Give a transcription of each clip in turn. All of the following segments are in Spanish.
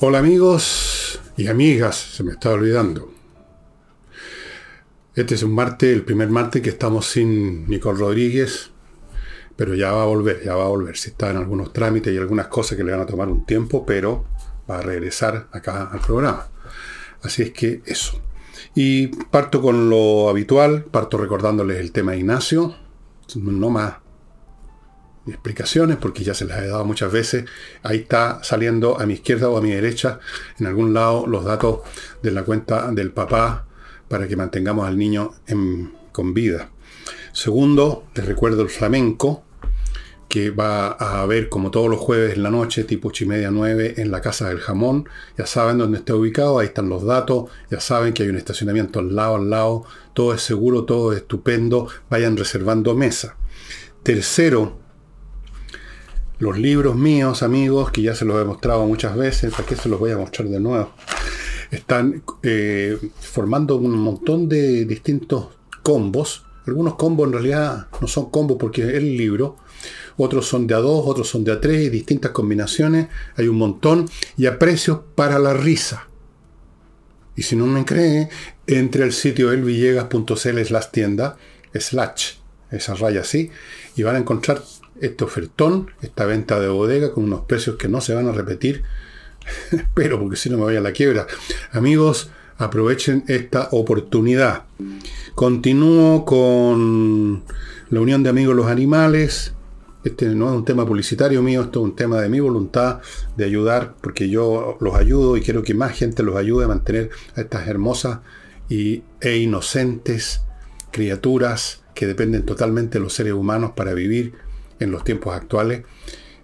Hola amigos y amigas, se me estaba olvidando. Este es un martes, el primer martes que estamos sin Nicole Rodríguez, pero ya va a volver, ya va a volver. Si está en algunos trámites y algunas cosas que le van a tomar un tiempo, pero va a regresar acá al programa. Así es que eso. Y parto con lo habitual, parto recordándoles el tema de Ignacio, no más explicaciones, porque ya se las he dado muchas veces. Ahí está saliendo a mi izquierda o a mi derecha, en algún lado, los datos de la cuenta del papá para que mantengamos al niño con vida. Segundo, les recuerdo el flamenco, que va a haber como todos los jueves en la noche, tipo 8 y media 9, en la Casa del Jamón. Ya saben dónde está ubicado, ahí están los datos, ya saben que hay un estacionamiento al lado, al lado, todo es seguro, todo es estupendo, vayan reservando mesa. Tercero, los libros míos, amigos, que ya se los he mostrado muchas veces, ¿para qué se los voy a mostrar de nuevo? Están eh, formando un montón de distintos combos. Algunos combos en realidad no son combos porque es el libro. Otros son de a dos, otros son de a tres, distintas combinaciones. Hay un montón y a precios para la risa. Y si no me cree, entre al sitio elvillegas.cl las tienda, slash, esa raya así, y van a encontrar este ofertón, esta venta de bodega con unos precios que no se van a repetir, pero porque si no me voy a la quiebra. Amigos, aprovechen esta oportunidad. Continúo con la Unión de Amigos los Animales. Este no es un tema publicitario mío, esto es un tema de mi voluntad de ayudar, porque yo los ayudo y quiero que más gente los ayude a mantener a estas hermosas y, e inocentes criaturas que dependen totalmente de los seres humanos para vivir en los tiempos actuales.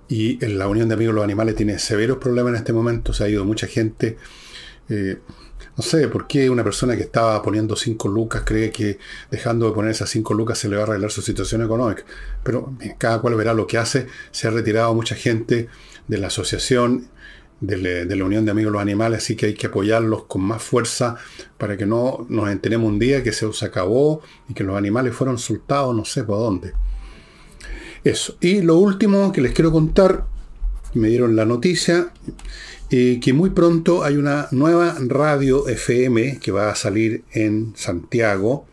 Y en la Unión de Amigos de los Animales tiene severos problemas en este momento. Se ha ido mucha gente. Eh, no sé por qué una persona que estaba poniendo 5 lucas cree que dejando de poner esas 5 lucas se le va a arreglar su situación económica. Pero cada cual verá lo que hace. Se ha retirado mucha gente de la asociación de, la Unión de Amigos de los Animales, así que hay que apoyarlos con más fuerza para que no nos enteremos un día que se, se acabó y que los animales fueron soltados no sé por dónde. Eso. Y lo último que les quiero contar, me dieron la noticia, eh, que muy pronto hay una nueva radio FM que va a salir en Santiago.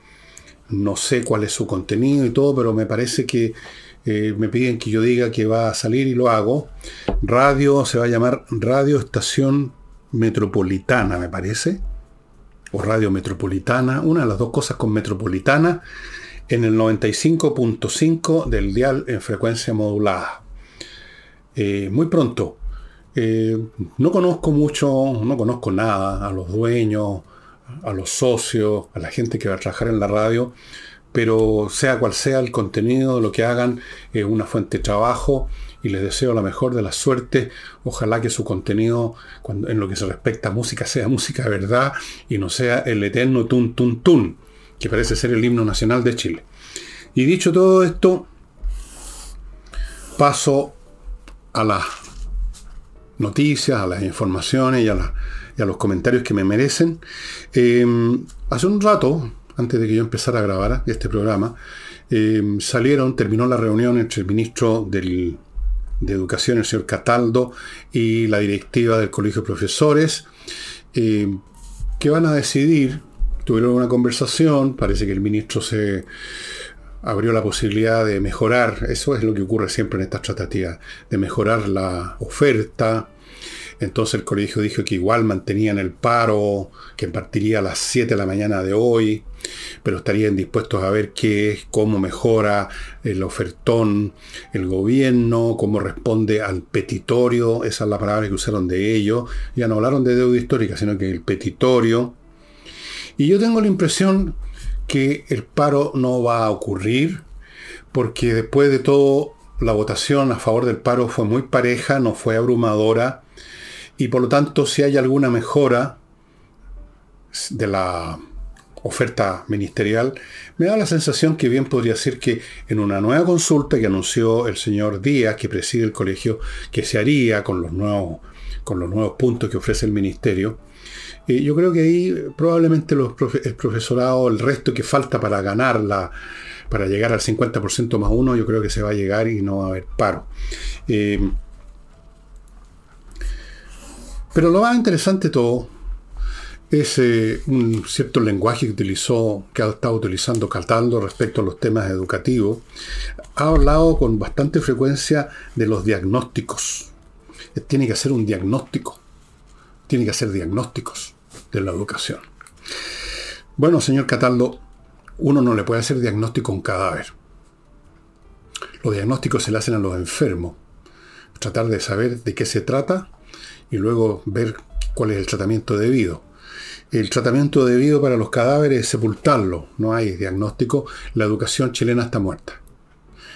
No sé cuál es su contenido y todo, pero me parece que eh, me piden que yo diga que va a salir y lo hago. Radio se va a llamar Radio Estación Metropolitana, me parece. O Radio Metropolitana, una de las dos cosas con Metropolitana en el 95.5 del dial en frecuencia modulada. Eh, muy pronto. Eh, no conozco mucho, no conozco nada a los dueños, a los socios, a la gente que va a trabajar en la radio, pero sea cual sea el contenido, lo que hagan, es una fuente de trabajo y les deseo la mejor de la suerte. Ojalá que su contenido, cuando, en lo que se respecta a música, sea música de verdad y no sea el eterno tun tun tun que parece ser el himno nacional de Chile. Y dicho todo esto, paso a las noticias, a las informaciones y a, los comentarios que me merecen. Em, hace un rato, antes de que yo empezara a grabar este programa, em, salieron, terminó la reunión entre el ministro de Educación, el señor Cataldo, y la directiva del Colegio de Profesores, em, que van a decidir tuvieron una conversación, parece que el ministro se abrió la posibilidad de mejorar, eso es lo que ocurre siempre en estas tratativas, de mejorar la oferta. Entonces el colegio dijo que igual mantenían el paro, que partiría a las 7 de la mañana de hoy, pero estarían dispuestos a ver qué es, cómo mejora el ofertón el gobierno, cómo responde al petitorio, esa es la palabra que usaron de ellos. Ya no hablaron de deuda histórica, sino que el petitorio y yo tengo la impresión que el paro no va a ocurrir, porque después de todo la votación a favor del paro fue muy pareja, no fue abrumadora, y por lo tanto si hay alguna mejora de la oferta ministerial, me da la sensación que bien podría ser que en una nueva consulta que anunció el señor Díaz, que preside el colegio, que se haría con los nuevos, con los nuevos puntos que ofrece el ministerio, yo creo que ahí probablemente el profesorado, el resto que falta para ganarla, para llegar al 50% más uno, yo creo que se va a llegar y no va a haber paro. Eh, Pero lo más interesante de todo es eh, un cierto lenguaje que utilizó, que ha estado utilizando Cataldo respecto a los temas educativos. Ha hablado con bastante frecuencia de los diagnósticos. Tiene que hacer un diagnóstico. Tiene que hacer diagnósticos de la educación. Bueno, señor Cataldo, uno no le puede hacer diagnóstico a un cadáver. Los diagnósticos se le hacen a los enfermos. Tratar de saber de qué se trata y luego ver cuál es el tratamiento debido. El tratamiento debido para los cadáveres es sepultarlo. No hay diagnóstico. La educación chilena está muerta.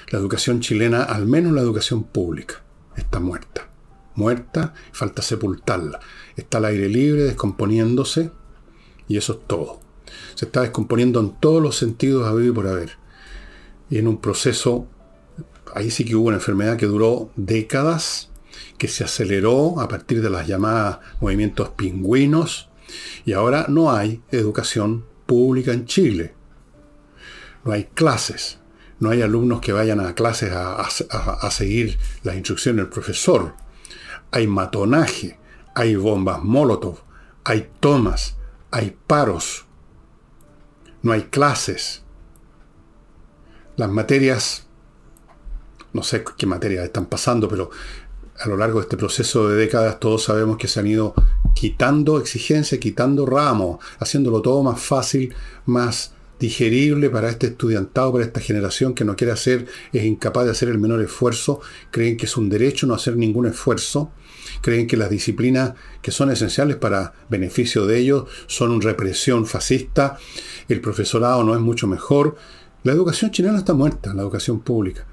La educación chilena, al menos la educación pública, está muerta. Muerta, falta sepultarla. Está al aire libre, descomponiéndose, y eso es todo. Se está descomponiendo en todos los sentidos a vivir por haber. Y en un proceso, ahí sí que hubo una enfermedad que duró décadas, que se aceleró a partir de las llamadas movimientos pingüinos, y ahora no hay educación pública en Chile. No hay clases. No hay alumnos que vayan a clases a, seguir las instrucciones del profesor. Hay matonaje, hay bombas Molotov, hay tomas, hay paros. No hay clases. Las materias, no sé qué materias están pasando, pero a lo largo de este proceso de décadas todos sabemos que se han ido quitando exigencias, quitando ramos, haciéndolo todo más fácil, más digerible para este estudiantado, para esta generación que no quiere hacer, es incapaz de hacer el menor esfuerzo, creen que es un derecho no hacer ningún esfuerzo, creen que las disciplinas que son esenciales para beneficio de ellos son una represión fascista, el profesorado no es mucho mejor. La educación chilena está muerta, la educación pública.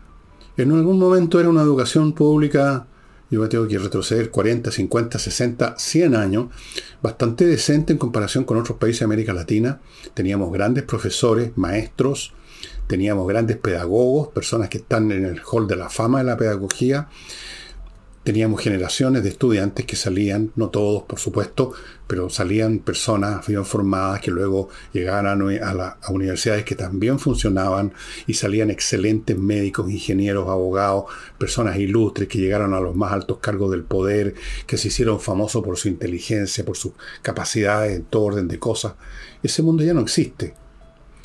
En algún momento era una educación pública yo tengo que retroceder 40, 50, 60, 100 años, bastante decente en comparación con otros países de América Latina. Teníamos grandes profesores, maestros, teníamos grandes pedagogos, personas que están en el hall de la fama de la pedagogía, teníamos generaciones de estudiantes que salían, no todos por supuesto, pero salían personas bien formadas que luego llegaban a, las universidades que también funcionaban y salían excelentes médicos, ingenieros, abogados, personas ilustres que llegaron a los más altos cargos del poder, que se hicieron famosos por su inteligencia, por sus capacidades en todo orden de cosas. Ese mundo ya no existe.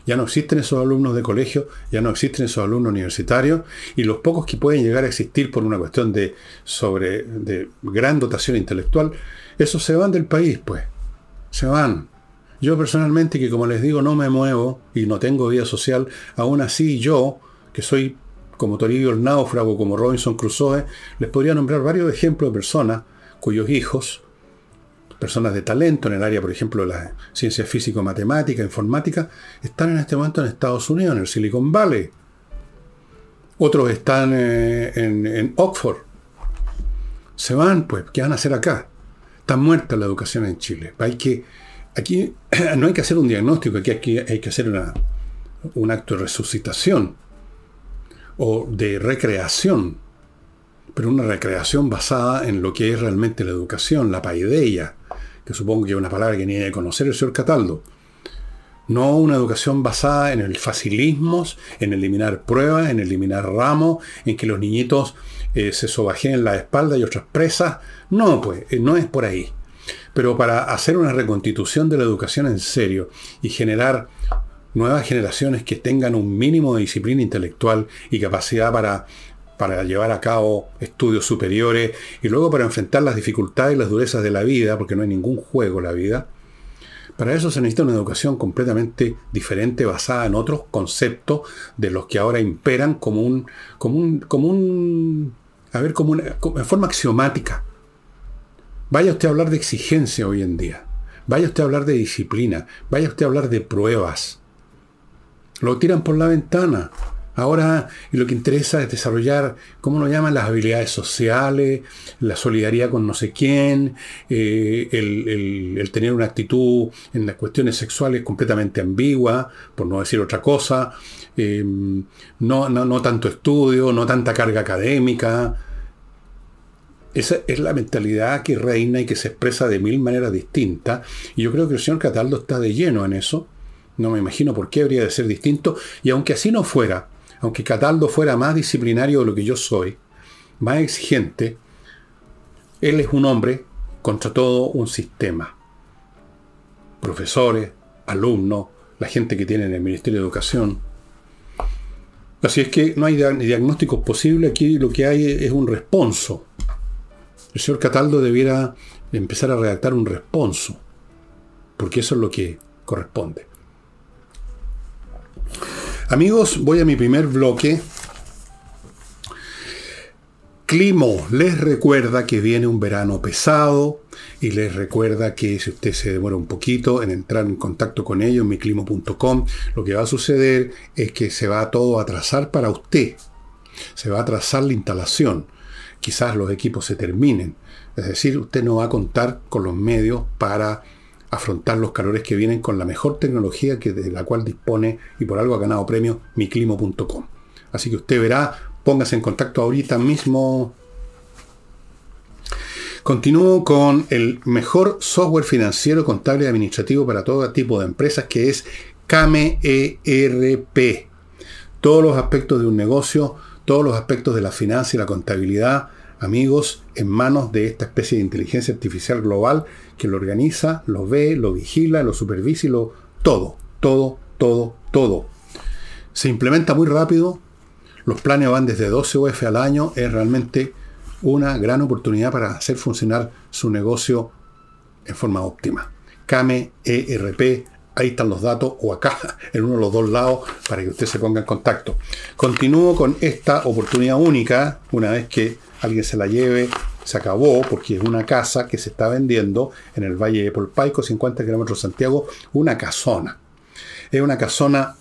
Ya no existen esos alumnos de colegio, ya no existen esos alumnos universitarios, y los pocos que pueden llegar a existir por una cuestión de, sobre, de gran dotación intelectual, esos se van del país, pues. Se van. Yo personalmente, que como les digo, no me muevo y no tengo vida social, aún así yo, que soy como Toribio el náufrago, como Robinson Crusoe, les podría nombrar varios ejemplos de personas cuyos hijos personas de talento en el área, por ejemplo, de la ciencia físico-matemática, informática, están en este momento en Estados Unidos, en el Silicon Valley. Otros están eh, en, Oxford. Se van, pues, ¿qué van a hacer acá? Está muerta la educación en Chile. Hay que, aquí no hay que hacer un diagnóstico, aquí hay que, hacer un acto de resucitación o de recreación, pero una recreación basada en lo que es realmente la educación, la paideia, que supongo que es una palabra que ni de conocer el señor Cataldo. No una educación basada en el facilismo, en eliminar pruebas, en eliminar ramos, en que los niñitos eh, se sobajeen la espalda y otras presas. No, pues, eh, no es por ahí. Pero para hacer una reconstitución de la educación en serio y generar nuevas generaciones que tengan un mínimo de disciplina intelectual y capacidad para para llevar a cabo estudios superiores y luego para enfrentar las dificultades y las durezas de la vida, porque no hay ningún juego la vida. Para eso se necesita una educación completamente diferente, basada en otros conceptos de los que ahora imperan como un, como un, como un a ver, como, en forma axiomática. Vaya usted a hablar de exigencia hoy en día. Vaya usted a hablar de disciplina. Vaya usted a hablar de pruebas. Lo tiran por la ventana. Ahora lo que interesa es desarrollar, ¿cómo lo llaman? Las habilidades sociales, la solidaridad con no sé quién, eh, el, tener una actitud en las cuestiones sexuales completamente ambigua, por no decir otra cosa, em, no, no, tanto estudio, no tanta carga académica. Esa es la mentalidad que reina y que se expresa de mil maneras distintas. Y yo creo que el señor Cataldo está de lleno en eso. No me imagino por qué habría de ser distinto. Y aunque así no fuera, aunque Cataldo fuera más disciplinario de lo que yo soy, más exigente, él es un hombre contra todo un sistema. Profesores, alumnos, la gente que tiene en el Ministerio de Educación. Así es que no hay diagnósticos posibles, aquí lo que hay es un responso. El señor Cataldo debiera empezar a redactar un responso, porque eso es lo que corresponde. Amigos, voy a mi primer bloque. Climo les recuerda que viene un verano pesado y les recuerda que si usted se demora un poquito en entrar en contacto con ellos, miclimo.com, lo que va a suceder es que se va todo a atrasar para usted. Se va a atrasar la instalación. Quizás los equipos se terminen. Es decir, usted no va a contar con los medios para afrontar los calores que vienen con la mejor tecnología que de la cual dispone y por algo ha ganado premio miclimo.com. Así que usted verá, póngase en contacto ahorita mismo. Continúo con el mejor software financiero, contable y administrativo para todo tipo de empresas que es Kame ERP. Todos los aspectos de un negocio, todos los aspectos de la finanza y la contabilidad, amigos, en manos de esta especie de inteligencia artificial global que lo organiza, lo ve, lo vigila, lo supervisa y lo... Todo, todo, todo, todo. Se implementa muy rápido, los planes van desde 12 UF al año, es realmente una gran oportunidad para hacer funcionar su negocio en forma óptima. Kame ERP, ahí están los datos, o acá, en uno de los dos lados, para que usted se ponga en contacto. Continúo con esta oportunidad única, una vez que alguien se la lleve, se acabó, porque es una casa que se está vendiendo en el Valle de Polpaico, 50 kilómetros de Santiago, una casona. Es una casona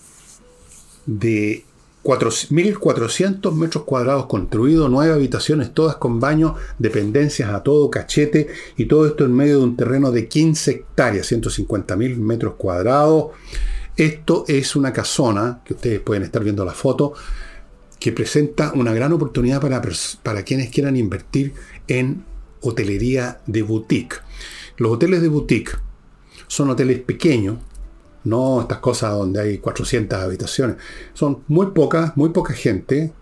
de 1.400 metros cuadrados construido, nueve habitaciones, todas con baño, dependencias a todo cachete, y todo esto en medio de un terreno de 15 hectáreas, 150.000 metros cuadrados. Esto es una casona, que ustedes pueden estar viendo la foto, que presenta una gran oportunidad para, para quienes quieran invertir en hotelería de boutique. Los hoteles de boutique son hoteles pequeños, no estas cosas donde hay 400 habitaciones. Son muy pocas, muy poca gente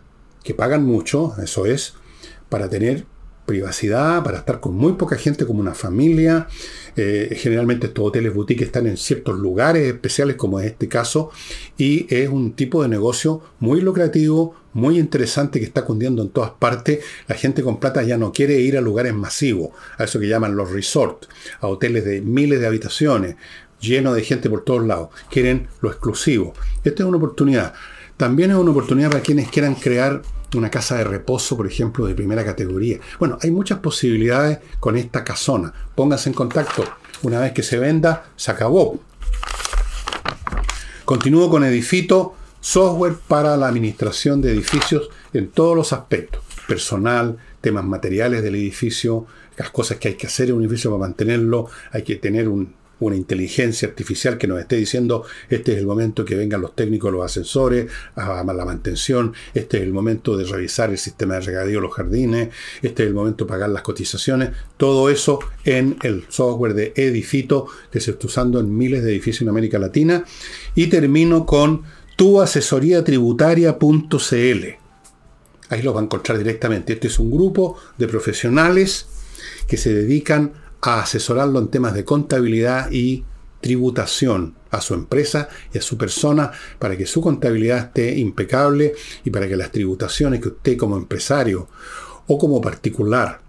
que pagan mucho, eso es, para tener privacidad, para estar con muy poca gente como una familia. Eh, generalmente estos hoteles boutique están en ciertos lugares especiales como en este caso y es un tipo de negocio muy lucrativo, muy interesante que está cundiendo en todas partes. La gente con plata ya no quiere ir a lugares masivos, a eso que llaman los resorts, a hoteles de miles de habitaciones, llenos de gente por todos lados. Quieren lo exclusivo. Esta es una oportunidad. También es una oportunidad para quienes quieran crear una casa de reposo, por ejemplo, de primera categoría. Bueno, hay muchas posibilidades con esta casona. Pónganse en contacto. Una vez que se venda, se acabó. Continúo con Edifito, software para la administración de edificios en todos los aspectos. Personal, temas materiales del edificio, las cosas que hay que hacer en un edificio para mantenerlo, hay que tener un una inteligencia artificial que nos esté diciendo este es el momento que vengan los técnicos, los ascensores, a la mantención, este es el momento de revisar el sistema de regadío, los jardines, este es el momento de pagar las cotizaciones, todo eso en el software de Edifito que se está usando en miles de edificios en América Latina. Y termino con tuasesoriatributaria.cl. Ahí los va a encontrar directamente. Este es un grupo de profesionales que se dedican a asesorarlo en temas de contabilidad y tributación a su empresa y a su persona para que su contabilidad esté impecable y para que las tributaciones que usted como empresario o como particular,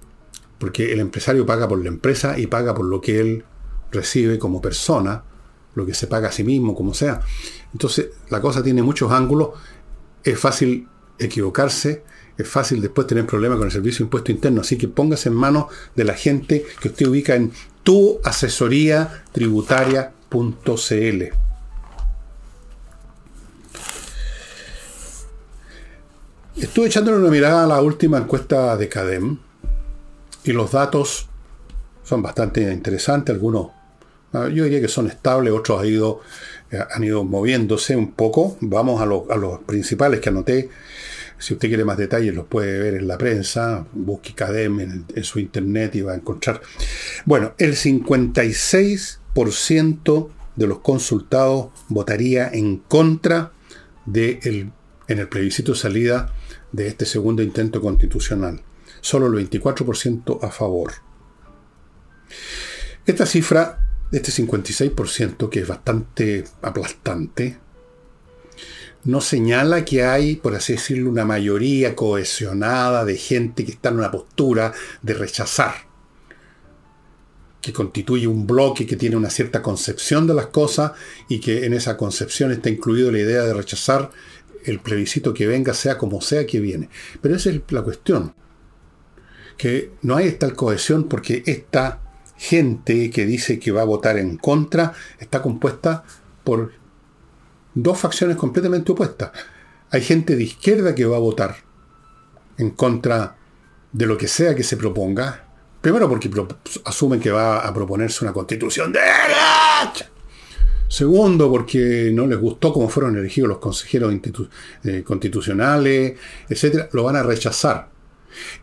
porque el empresario paga por la empresa y paga por lo que él recibe como persona, lo que se paga a sí mismo, como sea. Entonces la cosa tiene muchos ángulos, es fácil equivocarse, es fácil después tener problemas con el servicio de impuesto interno. Así que póngase en manos de la gente que usted ubica en tuasesoriatributaria.cl. Estuve echándole una mirada a la última encuesta de CADEM y los datos son bastante interesantes. Algunos, yo diría que son estables, otros han ido, eh, han ido moviéndose un poco. Vamos a, a los principales que anoté. Si usted quiere más detalles, los puede ver en la prensa, busque CADEM en, su internet y va a encontrar. Bueno, el 56% de los consultados votaría en contra de el, en el plebiscito de salida de este segundo intento constitucional. Solo el 24% a favor. Esta cifra, este 56%, que es bastante aplastante, no señala que hay, por así decirlo, una mayoría cohesionada de gente que está en una postura de rechazar, que constituye un bloque que tiene una cierta concepción de las cosas y que en esa concepción está incluido la idea de rechazar el plebiscito que venga, sea como sea que viene. Pero esa es la cuestión, que no hay tal cohesión porque esta gente que dice que va a votar en contra está compuesta por dos facciones completamente opuestas. Hay gente de izquierda que va a votar en contra de lo que sea que se proponga. Primero porque asumen que va a proponerse una constitución de. Segundo, porque no les gustó cómo fueron elegidos los consejeros eh, constitucionales, etcétera, lo van a rechazar.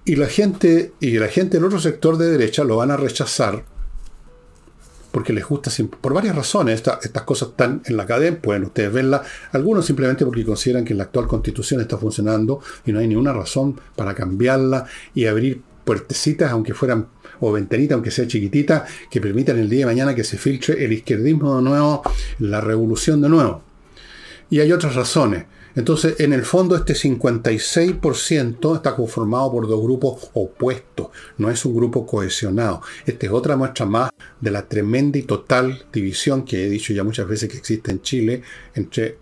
Y la gente, y la gente del otro sector de derecha lo van a rechazar porque les gusta, por varias razones, estas cosas están en la cadena, pueden ustedes verlas, algunos simplemente porque consideran que la actual constitución está funcionando y no hay ninguna razón para cambiarla y abrir puertecitas, aunque fueran, o ventanitas, aunque sea chiquitita, que permitan el día de mañana que se filtre el izquierdismo de nuevo, la revolución de nuevo. Y hay otras razones. Entonces, en el fondo, este 56% está conformado por dos grupos opuestos, no es un grupo cohesionado. Esta es otra muestra más de la tremenda y total división que he dicho ya muchas veces que existe en Chile entre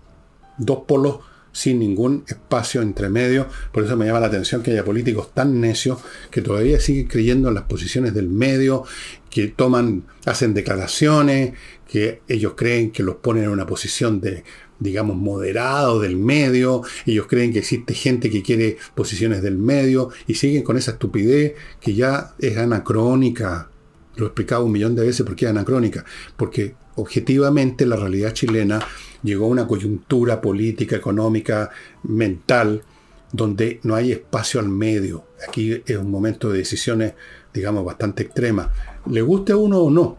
dos polos sin ningún espacio entre medio. Por eso me llama la atención que haya políticos tan necios que todavía siguen creyendo en las posiciones del medio, que toman, hacen declaraciones, que ellos creen que los ponen en una posición de digamos, moderado del medio, ellos creen que existe gente que quiere posiciones del medio y siguen con esa estupidez que ya es anacrónica. Lo he explicado un millón de veces por qué es anacrónica. Porque objetivamente la realidad chilena llegó a una coyuntura política, económica, mental, donde no hay espacio al medio. Aquí es un momento de decisiones, digamos, bastante extremas. Le guste a uno o no,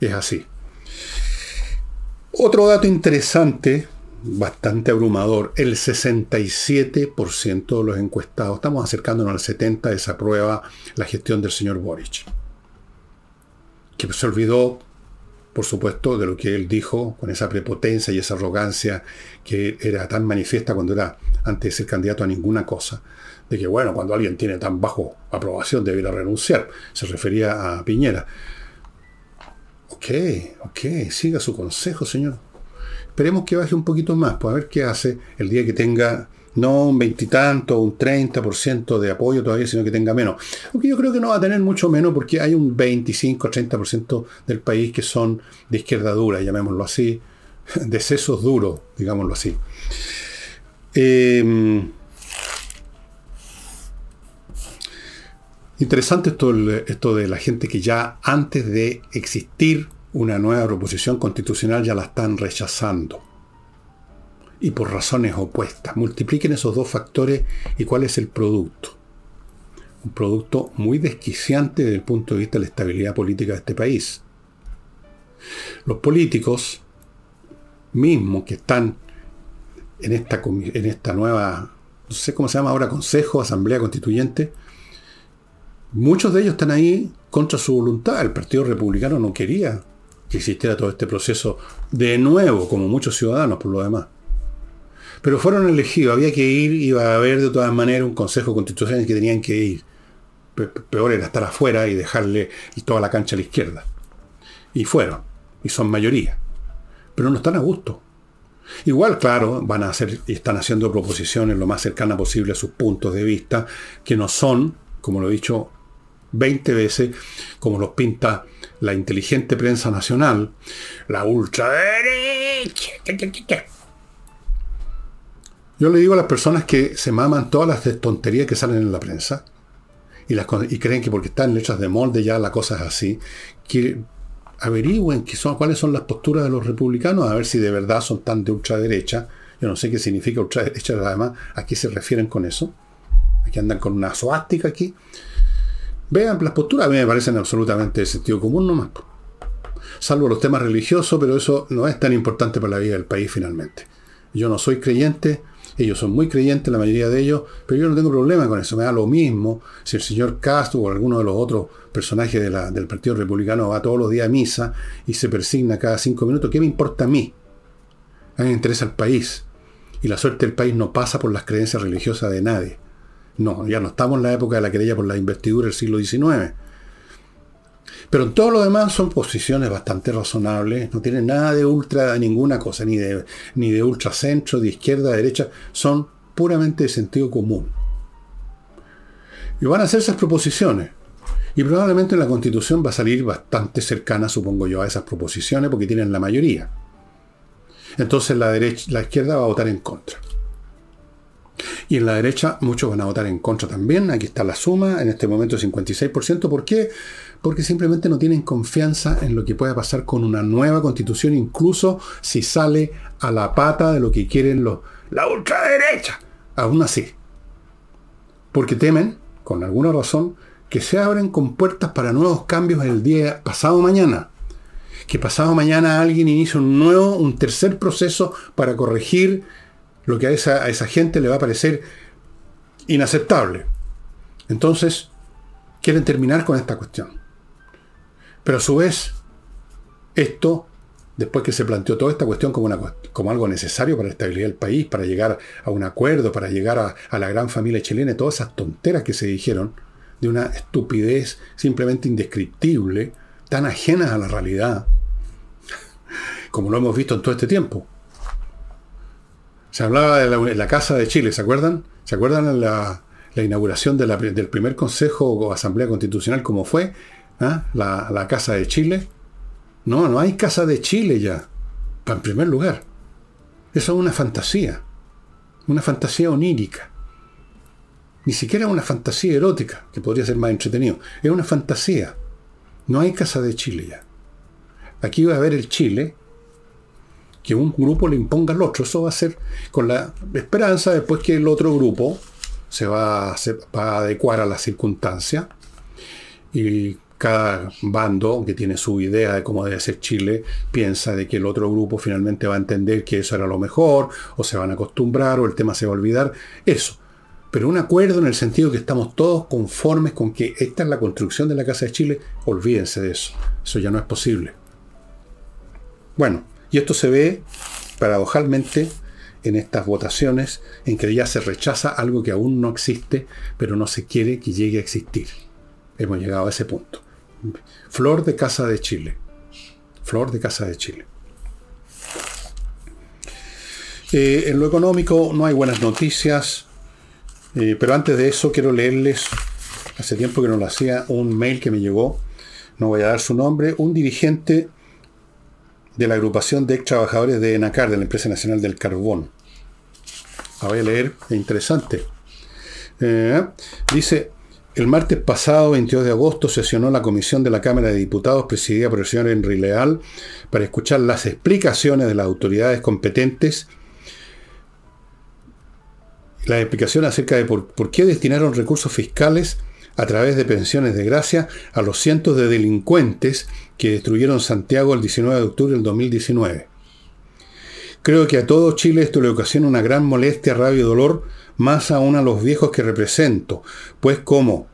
es así. Otro dato interesante, bastante abrumador, el 67% de los encuestados, estamos acercándonos al 70%, desaprueba la gestión del señor Boric. Que se olvidó, por supuesto, de lo que él dijo con esa prepotencia y esa arrogancia que era tan manifiesta cuando era antes de ser candidato a ninguna cosa. De que, bueno, cuando alguien tiene tan bajo aprobación debiera renunciar. Se refería a Piñera. Ok, ok, siga su consejo, señor. Esperemos que baje un poquito más, pues a ver qué hace el día que tenga no un veintitanto, un 30% de apoyo todavía, sino que tenga menos. Aunque yo creo que no va a tener mucho menos porque hay un 25-30% del país que son de izquierda dura, llamémoslo así, de sesos duros, digámoslo así. Eh, Interesante esto, de la gente que ya antes de existir una nueva proposición constitucional ya la están rechazando. Y por razones opuestas. Multipliquen esos dos factores y cuál es el producto. Un producto muy desquiciante desde el punto de vista de la estabilidad política de este país. Los políticos mismos que están en esta, en esta nueva, no sé cómo se llama ahora, Consejo, Asamblea Constituyente, Muchos de ellos están ahí contra su voluntad. El Partido Republicano no quería que existiera todo este proceso de nuevo, como muchos ciudadanos por lo demás. Pero fueron elegidos, había que ir, iba a haber de todas maneras un consejo constitucional que tenían que ir. Peor era estar afuera y dejarle toda la cancha a la izquierda. Y fueron, y son mayoría. Pero no están a gusto. Igual, claro, van a hacer y están haciendo proposiciones lo más cercana posible a sus puntos de vista, que no son, como lo he dicho 20 veces, como los pinta la inteligente prensa nacional, la ultraderecha. Yo le digo a las personas que se maman todas las tonterías que salen en la prensa y, las, y creen que porque están hechas de molde ya la cosa es así, que averigüen son, cuáles son las posturas de los republicanos, a ver si de verdad son tan de ultraderecha. Yo no sé qué significa ultraderecha, además, ¿a qué se refieren con eso? Aquí andan con una zoástica aquí. Vean, las posturas a mí me parecen absolutamente de sentido común nomás. Salvo los temas religiosos, pero eso no es tan importante para la vida del país finalmente. Yo no soy creyente, Ellos son muy creyentes, la mayoría de ellos, pero yo no tengo problema con eso. Me da lo mismo si el señor Castro o alguno de los otros personajes del Partido Republicano va todos los días a misa y se persigna cada cinco minutos. ¿Qué me importa a mí? A mí me interesa el país. Y la suerte del país no pasa por las creencias religiosas de nadie. No, ya no estamos en la época de la querella por la investidura del siglo XIX. Pero en todo lo demás son posiciones bastante razonables, no tienen nada de ultra, ninguna cosa, ni de, ni de ultracentro, de izquierda, de derecha, son puramente de sentido común. Y van a hacer esas proposiciones. Y probablemente la constitución va a salir bastante cercana, supongo yo, a esas proposiciones, porque tienen la mayoría. Entonces la, derecha, la izquierda va a votar en contra. Y en la derecha muchos van a votar en contra también. Aquí está la suma, en este momento 56%. ¿Por qué? Porque simplemente no tienen confianza en lo que pueda pasar con una nueva constitución, incluso si sale a la pata de lo que quieren los, la ultraderecha. Aún así. Porque temen, con alguna razón, que se abren con puertas para nuevos cambios el día pasado mañana. Que pasado mañana alguien inicie un nuevo, un tercer proceso para corregir lo que a esa, a esa gente le va a parecer inaceptable. Entonces, quieren terminar con esta cuestión. Pero a su vez, esto, después que se planteó toda esta cuestión como, una, como algo necesario para la estabilidad del país, para llegar a un acuerdo, para llegar a, a la gran familia chilena, todas esas tonteras que se dijeron, de una estupidez simplemente indescriptible, tan ajenas a la realidad, como lo hemos visto en todo este tiempo. Se hablaba de la, Casa de Chile, ¿se acuerdan? ¿Se acuerdan la, la inauguración del primer Consejo o Asamblea Constitucional como fue? ¿Ah? La, Casa de Chile. No, no hay Casa de Chile ya. En primer lugar. Eso es una fantasía. Una fantasía onírica. Ni siquiera una fantasía erótica, que podría ser más entretenido. Es una fantasía. No hay Casa de Chile ya. Aquí va a haber el Chile que un grupo le imponga al otro. Eso va a ser con la esperanza después que el otro grupo se va, a adecuar a las circunstancias y cada bando que tiene su idea de cómo debe ser Chile piensa de que el otro grupo finalmente va a entender que eso era lo mejor o se van a acostumbrar o el tema se va a olvidar. Eso. Pero un acuerdo en el sentido que estamos todos conformes con que esta es la construcción de la Casa de Chile, olvídense de eso. Eso ya no es posible. Bueno, y esto se ve paradojalmente en estas votaciones en que ya se rechaza algo que aún no existe, pero no se quiere que llegue a existir. Hemos llegado a ese punto. Flor de Casa de Chile. Flor de Casa de Chile. Eh, en lo económico no hay buenas noticias, eh, pero antes de eso quiero leerles, hace tiempo que no lo hacía, un mail que me llegó, no voy a dar su nombre, un dirigente de la agrupación de ex trabajadores de ENACAR, de la Empresa Nacional del Carbón. La voy a leer, es interesante. Eh, dice, el martes pasado, 22 de agosto, sesionó la comisión de la Cámara de Diputados presidida por el señor Henry Leal para escuchar las explicaciones de las autoridades competentes, la explicación acerca de por qué destinaron recursos fiscales a través de pensiones de gracia a los cientos de delincuentes que destruyeron Santiago el 19 de octubre del 2019. Creo que a todo Chile esto le ocasiona una gran molestia, rabia y dolor, más aún a los viejos que represento, pues como,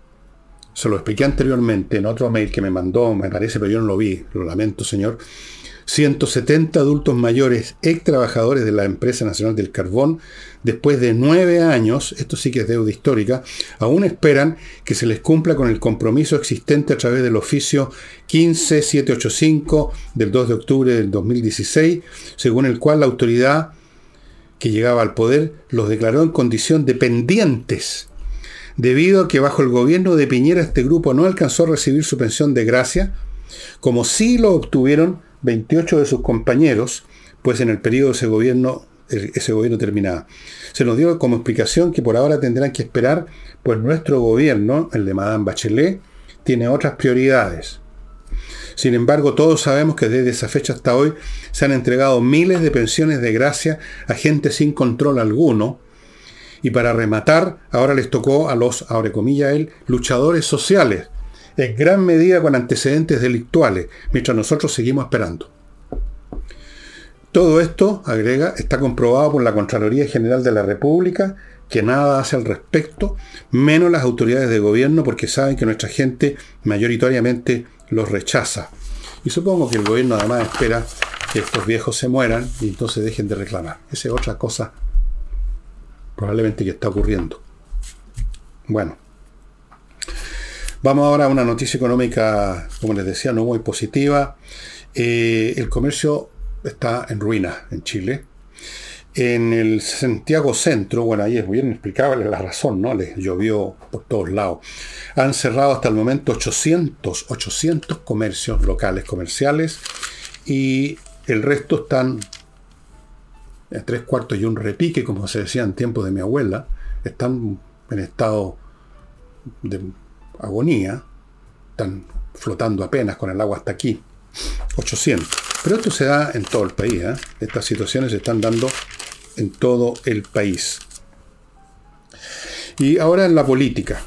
se lo expliqué anteriormente en otro mail que me mandó, me parece, pero yo no lo vi, lo lamento señor, 170 adultos mayores, ex trabajadores de la Empresa Nacional del Carbón, después de nueve años, esto sí que es deuda histórica, aún esperan que se les cumpla con el compromiso existente a través del oficio 15785 del 2 de octubre del 2016, según el cual la autoridad que llegaba al poder los declaró en condición dependientes, debido a que bajo el gobierno de Piñera este grupo no alcanzó a recibir su pensión de gracia, como sí lo obtuvieron 28 de sus compañeros, pues en el periodo de ese gobierno, ese gobierno terminaba. Se nos dio como explicación que por ahora tendrán que esperar, pues nuestro gobierno, el de Madame Bachelet, tiene otras prioridades. Sin embargo, todos sabemos que desde esa fecha hasta hoy se han entregado miles de pensiones de gracia a gente sin control alguno. Y para rematar, ahora les tocó a los, ahora comillas luchadores sociales, en gran medida con antecedentes delictuales, mientras nosotros seguimos esperando. Todo esto, agrega, está comprobado por la Contraloría General de la República, que nada hace al respecto, menos las autoridades de gobierno, porque saben que nuestra gente mayoritariamente los rechaza. Y supongo que el gobierno además espera que estos viejos se mueran y entonces dejen de reclamar. Esa es otra cosa probablemente que está ocurriendo. Bueno. Vamos ahora a una noticia económica, como les decía, no muy positiva. Eh, el comercio está en ruina en Chile. En el Santiago Centro, bueno, ahí es bien explicable la razón, ¿no? Les llovió por todos lados. Han cerrado hasta el momento 800, 800 comercios locales comerciales y el resto están en tres cuartos y un repique, como se decía en tiempos de mi abuela, están en estado de agonía, están flotando apenas con el agua hasta aquí. 800. Pero esto se da en todo el país. ¿eh? Estas situaciones se están dando en todo el país. Y ahora en la política.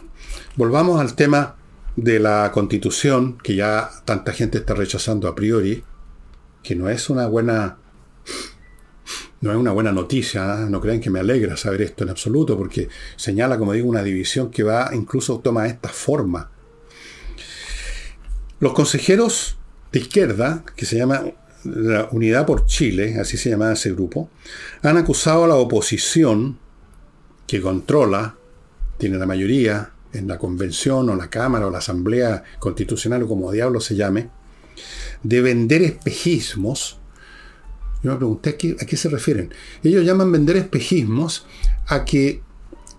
Volvamos al tema de la constitución, que ya tanta gente está rechazando a priori, que no es una buena no es una buena noticia, ¿eh? no crean que me alegra saber esto en absoluto, porque señala, como digo, una división que va, incluso toma esta forma. Los consejeros de izquierda, que se llama la Unidad por Chile, así se llama ese grupo, han acusado a la oposición, que controla, tiene la mayoría en la convención o la Cámara o la Asamblea Constitucional o como diablo se llame, de vender espejismos yo me pregunté ¿a qué, se refieren. Ellos llaman vender espejismos a que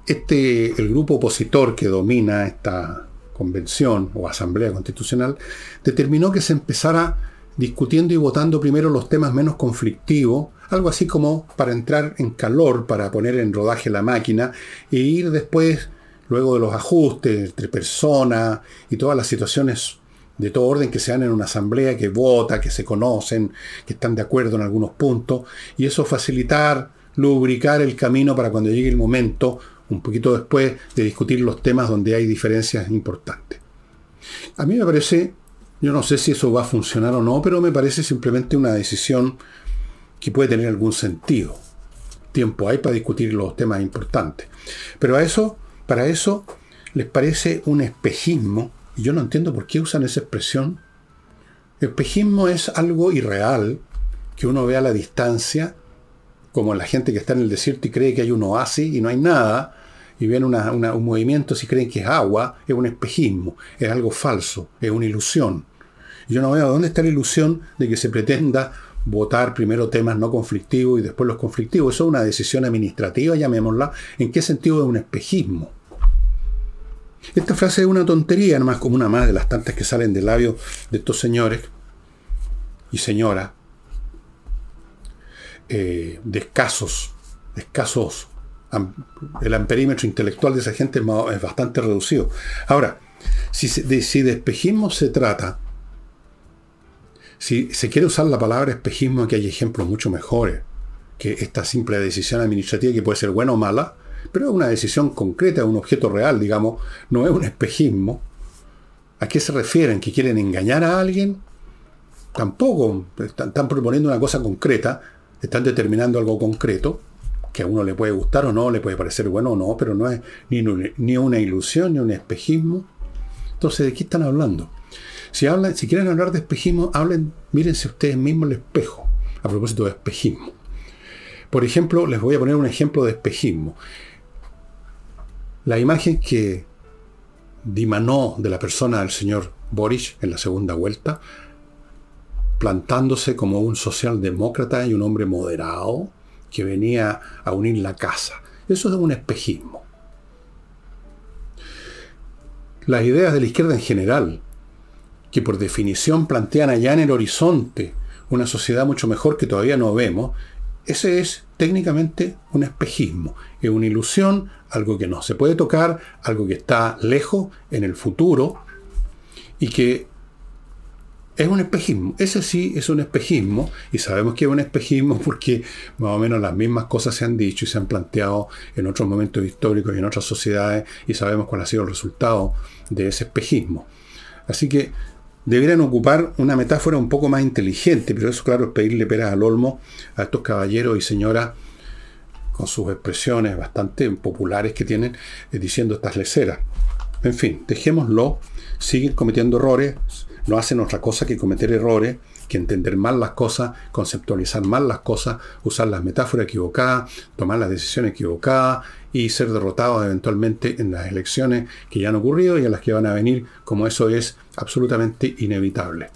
este, el grupo opositor que domina esta convención o asamblea constitucional determinó que se empezara discutiendo y votando primero los temas menos conflictivos, algo así como para entrar en calor, para poner en rodaje la máquina e ir después, luego de los ajustes entre personas y todas las situaciones de todo orden que se dan en una asamblea, que vota, que se conocen, que están de acuerdo en algunos puntos, y eso facilitar, lubricar el camino para cuando llegue el momento, un poquito después, de discutir los temas donde hay diferencias importantes. A mí me parece, yo no sé si eso va a funcionar o no, pero me parece simplemente una decisión que puede tener algún sentido. Tiempo hay para discutir los temas importantes. Pero a eso, para eso, les parece un espejismo y yo no entiendo por qué usan esa expresión. Espejismo es algo irreal que uno ve a la distancia, como la gente que está en el desierto y cree que hay un oasis y no hay nada, y ven un movimiento si creen que es agua, es un espejismo, es algo falso, es una ilusión. Yo no veo dónde está la ilusión de que se pretenda votar primero temas no conflictivos y después los conflictivos. Eso es una decisión administrativa, llamémosla. ¿En qué sentido es un espejismo? Esta frase es una tontería, más como una más de las tantas que salen del labio de estos señores y señoras, eh, de escasos, escasos. El amperímetro intelectual de esa gente es bastante reducido. Ahora, si, de, si de espejismo se trata, si se quiere usar la palabra espejismo, aquí hay ejemplos mucho mejores que esta simple decisión administrativa que puede ser buena o mala, pero es una decisión concreta, un objeto real, digamos, no es un espejismo. ¿A qué se refieren? ¿Que quieren engañar a alguien? Tampoco. Están, proponiendo una cosa concreta, están determinando algo concreto, que a uno le puede gustar o no, le puede parecer bueno o no, pero no es ni, ni una ilusión ni un espejismo. Entonces, ¿de qué están hablando? Si, hablan, si quieren hablar de espejismo, hablen, mírense ustedes mismos el espejo, a propósito de espejismo. Por ejemplo, les voy a poner un ejemplo de espejismo. La imagen que dimanó de la persona del señor Boris en la segunda vuelta, plantándose como un socialdemócrata y un hombre moderado que venía a unir la casa. Eso es un espejismo. Las ideas de la izquierda en general, que por definición plantean allá en el horizonte una sociedad mucho mejor que todavía no vemos, ese es técnicamente un espejismo, es una ilusión, algo que no se puede tocar, algo que está lejos en el futuro y que es un espejismo. Ese sí es un espejismo y sabemos que es un espejismo porque más o menos las mismas cosas se han dicho y se han planteado en otros momentos históricos y en otras sociedades y sabemos cuál ha sido el resultado de ese espejismo. Así que deberían ocupar una metáfora un poco más inteligente, pero eso, claro, es pedirle peras al olmo a estos caballeros y señoras con sus expresiones bastante populares que tienen, eh, diciendo estas leceras. En fin, dejémoslo, siguen cometiendo errores, no hacen otra cosa que cometer errores, que entender mal las cosas, conceptualizar mal las cosas, usar las metáforas equivocadas, tomar las decisiones equivocadas y ser derrotados eventualmente en las elecciones que ya han ocurrido y en las que van a venir, como eso es absolutamente inevitable.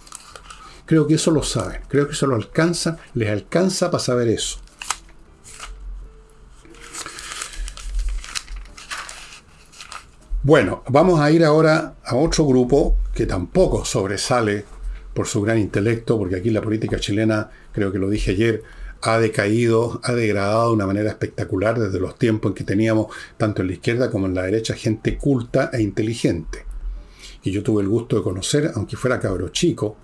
Creo que eso lo saben, creo que eso lo alcanza, les alcanza para saber eso. Bueno, vamos a ir ahora a otro grupo que tampoco sobresale por su gran intelecto, porque aquí la política chilena, creo que lo dije ayer, ha decaído, ha degradado de una manera espectacular desde los tiempos en que teníamos, tanto en la izquierda como en la derecha, gente culta e inteligente. Y yo tuve el gusto de conocer, aunque fuera cabro chico,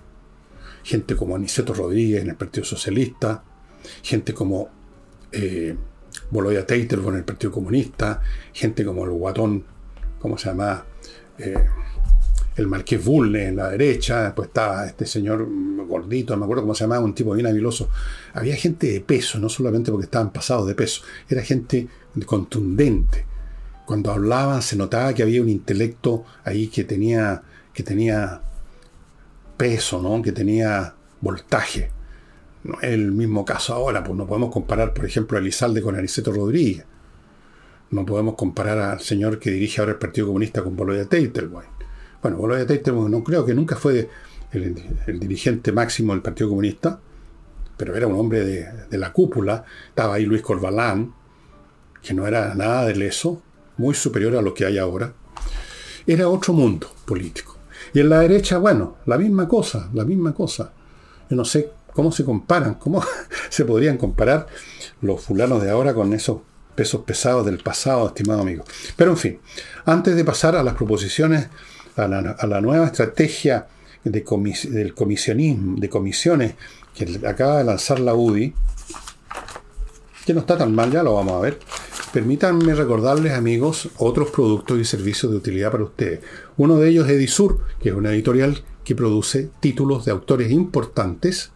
gente como Aniceto Rodríguez en el Partido Socialista, gente como eh, Boloya Teiterbo en el Partido Comunista, gente como el guatón ¿cómo se llama? Eh, el Marqués Bulne en la derecha, después estaba este señor gordito, no me acuerdo cómo se llamaba, un tipo bien habiloso. Había gente de peso, no solamente porque estaban pasados de peso, era gente contundente. Cuando hablaban se notaba que había un intelecto ahí que tenía, que tenía peso, ¿no? que tenía voltaje. No es el mismo caso ahora, pues no podemos comparar, por ejemplo, a Elizalde con Aniceto Rodríguez. No podemos comparar al señor que dirige ahora el Partido Comunista con Boloya Teitelwein. Bueno, Boloya Teitelwein no creo que nunca fue el, dirigente máximo del Partido Comunista, pero era un hombre de, la cúpula. Estaba ahí Luis Corbalán, que no era nada de leso, muy superior a lo que hay ahora. Era otro mundo político. Y en la derecha, bueno, la misma cosa, la misma cosa. Yo no sé cómo se comparan, cómo se podrían comparar los fulanos de ahora con esos pesos pesados del pasado, estimado amigo. Pero en fin, antes de pasar a las proposiciones, a la, nueva estrategia de del comisionismo, de comisiones que acaba de lanzar la UDI, que no está tan mal, ya lo vamos a ver. Permítanme recordarles, amigos, otros productos y servicios de utilidad para ustedes. Uno de ellos es Edisur, que es una editorial que produce títulos de autores importantes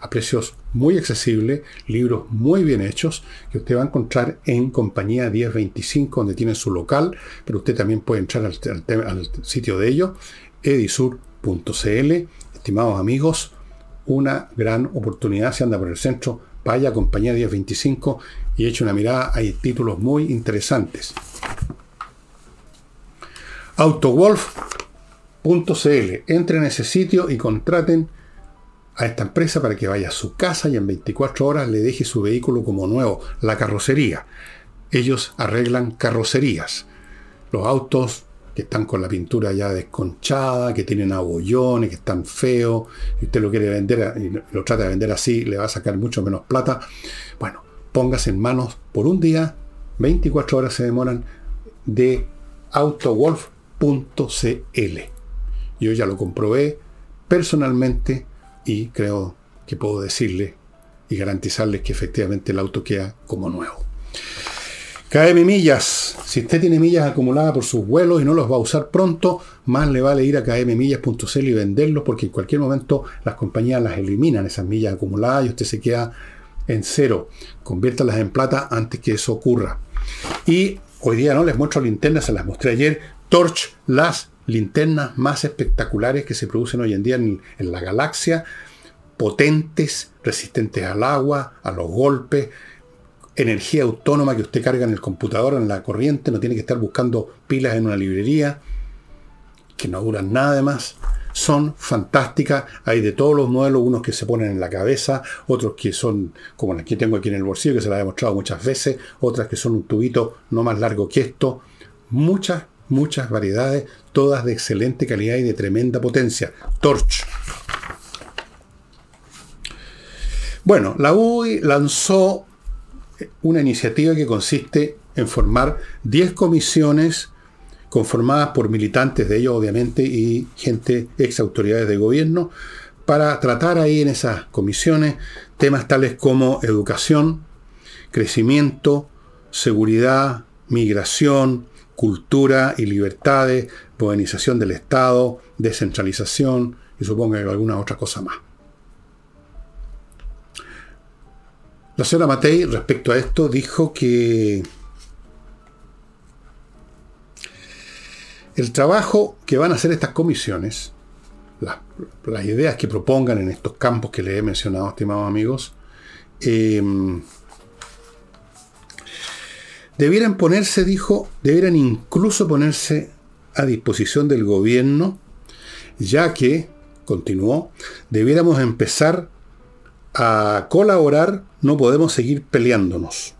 a precios muy accesibles, libros muy bien hechos, que usted va a encontrar en Compañía 1025, donde tiene su local, pero usted también puede entrar al, sitio de ellos, edisur.cl. Estimados amigos, una gran oportunidad si anda por el centro, vaya a Compañía 1025 y eche una mirada, hay títulos muy interesantes. Autowolf.cl. Entren en ese sitio y contraten a esta empresa para que vaya a su casa y en 24 horas le deje su vehículo como nuevo, la carrocería. Ellos arreglan carrocerías. Los autos que están con la pintura ya desconchada, que tienen abollones, que están feos, y usted lo quiere vender y lo trata de vender así, le va a sacar mucho menos plata. Bueno, póngase en manos por un día, 24 horas se demoran, de autowolf.cl. Yo ya lo comprobé personalmente y creo que puedo decirle y garantizarles que efectivamente el auto queda como nuevo. KM Millas. Si usted tiene millas acumuladas por sus vuelos y no los va a usar pronto, más le vale ir a kmmillas.cl y venderlos porque en cualquier momento las compañías las eliminan, esas millas acumuladas, y usted se queda en cero. Conviértalas en plata antes que eso ocurra. Y hoy día no les muestro linternas, se las mostré ayer. Torch, las linternas más espectaculares que se producen hoy en día en, la galaxia, potentes, resistentes al agua, a los golpes, energía autónoma que usted carga en el computador, en la corriente, no tiene que estar buscando pilas en una librería, que no duran nada de más. Son fantásticas, hay de todos los modelos, unos que se ponen en la cabeza, otros que son como las que tengo aquí en el bolsillo, que se las he mostrado muchas veces, otras que son un tubito no más largo que esto, muchas muchas variedades, todas de excelente calidad y de tremenda potencia. Torch. Bueno, la UI lanzó una iniciativa que consiste en formar 10 comisiones conformadas por militantes de ellos, obviamente, y gente, ex autoridades de gobierno, para tratar ahí en esas comisiones temas tales como educación, crecimiento, seguridad, migración, cultura y libertades, modernización del Estado, descentralización, y supongo que alguna otra cosa más. La señora Matei, respecto a esto, dijo que el trabajo que van a hacer estas comisiones, las, ideas que propongan en estos campos que les he mencionado, estimados amigos, eh, debieran ponerse, dijo, debieran incluso ponerse a disposición del gobierno, ya que, continuó, debiéramos empezar a colaborar, no podemos seguir peleándonos.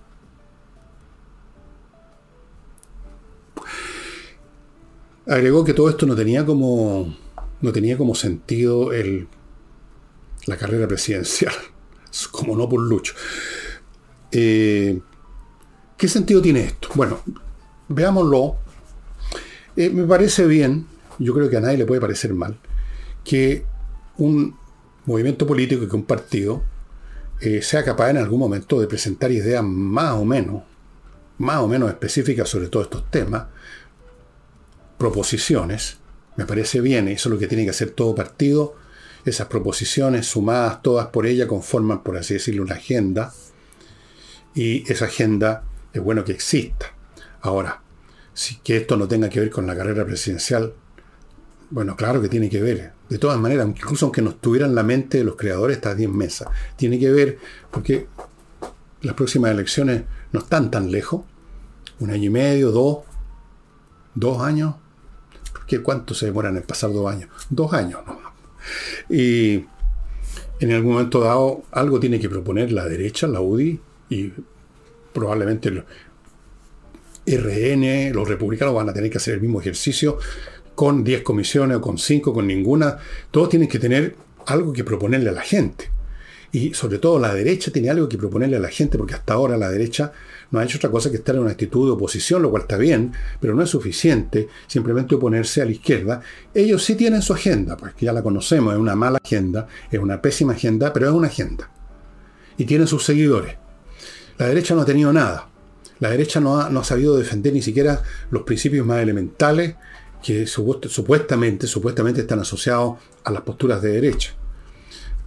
Agregó que todo esto no tenía como, no tenía como sentido la carrera presidencial, como no por Lucho. Eh, ¿Qué sentido tiene esto? Bueno, veámoslo. Eh, me parece bien, yo creo que a nadie le puede parecer mal, que un movimiento político y que un partido eh, sea capaz en algún momento de presentar ideas más o menos, más o menos específicas sobre todos estos temas, proposiciones, me parece bien, eso es lo que tiene que hacer todo partido, esas proposiciones sumadas todas por ella conforman, por así decirlo, una agenda, y esa agenda es bueno que exista. Ahora, si que esto no tenga que ver con la carrera presidencial, bueno, claro que tiene que ver. De todas maneras, incluso aunque no estuviera la mente de los creadores estas 10 mesas, tiene que ver porque las próximas elecciones no están tan lejos. Un año y medio, dos, dos años. ¿Qué, ¿Cuánto se demoran en pasar dos años? Dos años nomás. Y en algún momento dado, algo tiene que proponer la derecha, la UDI, y probablemente el RN, los republicanos van a tener que hacer el mismo ejercicio con 10 comisiones o con 5, con ninguna. Todos tienen que tener algo que proponerle a la gente. Y sobre todo la derecha tiene algo que proponerle a la gente, porque hasta ahora la derecha no ha hecho otra cosa que estar en una actitud de oposición, lo cual está bien, pero no es suficiente simplemente oponerse a la izquierda. Ellos sí tienen su agenda, pues que ya la conocemos, es una mala agenda, es una pésima agenda, pero es una agenda. Y tienen sus seguidores. La derecha no ha tenido nada. La derecha no ha, sabido defender ni siquiera los principios más elementales que supuestamente, supuestamente están asociados a las posturas de derecha.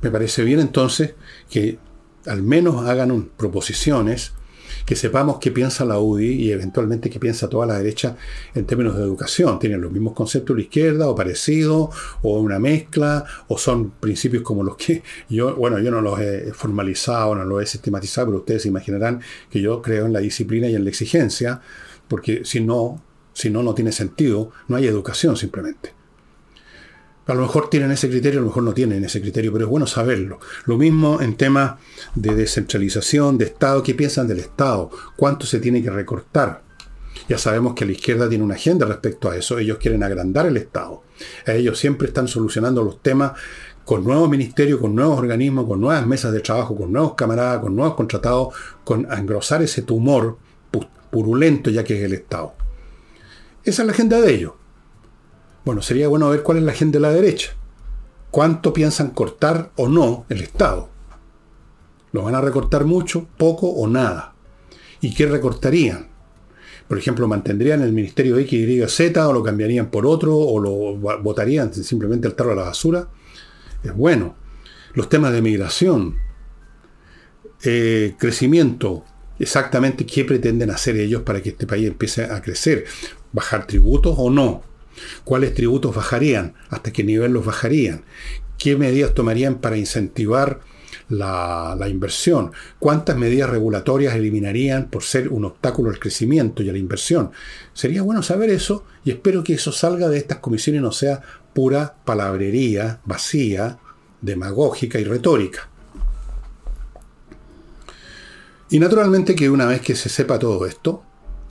Me parece bien entonces que al menos hagan proposiciones que sepamos qué piensa la UDI y eventualmente qué piensa toda la derecha en términos de educación. Tienen los mismos conceptos la izquierda o parecidos, o una mezcla, o son principios como los que yo, bueno, yo no los he formalizado, no los he sistematizado, pero ustedes imaginarán que yo creo en la disciplina y en la exigencia, porque si no, si no, no tiene sentido, no hay educación simplemente. A lo mejor tienen ese criterio, a lo mejor no tienen ese criterio, pero es bueno saberlo. Lo mismo en temas de descentralización, de Estado. ¿Qué piensan del Estado? ¿Cuánto se tiene que recortar? Ya sabemos que la izquierda tiene una agenda respecto a eso. Ellos quieren agrandar el Estado. Ellos siempre están solucionando los temas con nuevos ministerios, con nuevos organismos, con nuevas mesas de trabajo, con nuevos camaradas, con nuevos contratados, con engrosar ese tumor purulento ya que es el Estado. Esa es la agenda de ellos. Bueno, sería bueno ver cuál es la agenda de la derecha. ¿Cuánto piensan cortar o no el Estado? ¿Lo van a recortar mucho, poco o nada? ¿Y qué recortarían? Por ejemplo, ¿mantendrían el Ministerio X, Y, Z o lo cambiarían por otro o lo votarían simplemente al tarro a la basura? Es bueno. Los temas de migración, eh, crecimiento, exactamente qué pretenden hacer ellos para que este país empiece a crecer. ¿Bajar tributos o no? ¿Cuáles tributos bajarían? ¿Hasta qué nivel los bajarían? ¿Qué medidas tomarían para incentivar la, inversión? ¿Cuántas medidas regulatorias eliminarían por ser un obstáculo al crecimiento y a la inversión? Sería bueno saber eso y espero que eso salga de estas comisiones y no sea pura palabrería vacía, demagógica y retórica. Y naturalmente que una vez que se sepa todo esto,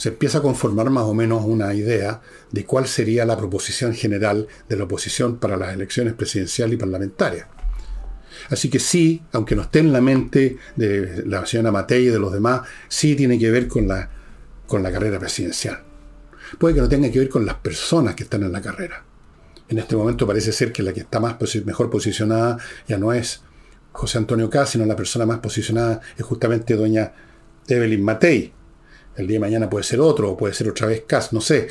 se empieza a conformar más o menos una idea de cuál sería la proposición general de la oposición para las elecciones presidenciales y parlamentarias. Así que sí, aunque no esté en la mente de la señora Matei y de los demás, sí tiene que ver con la, con la carrera presidencial. Puede que no tenga que ver con las personas que están en la carrera. En este momento parece ser que la que está más mejor posicionada ya no es José Antonio K, sino la persona más posicionada es justamente doña Evelyn Matei, el día de mañana puede ser otro, o puede ser otra vez CAS, no sé.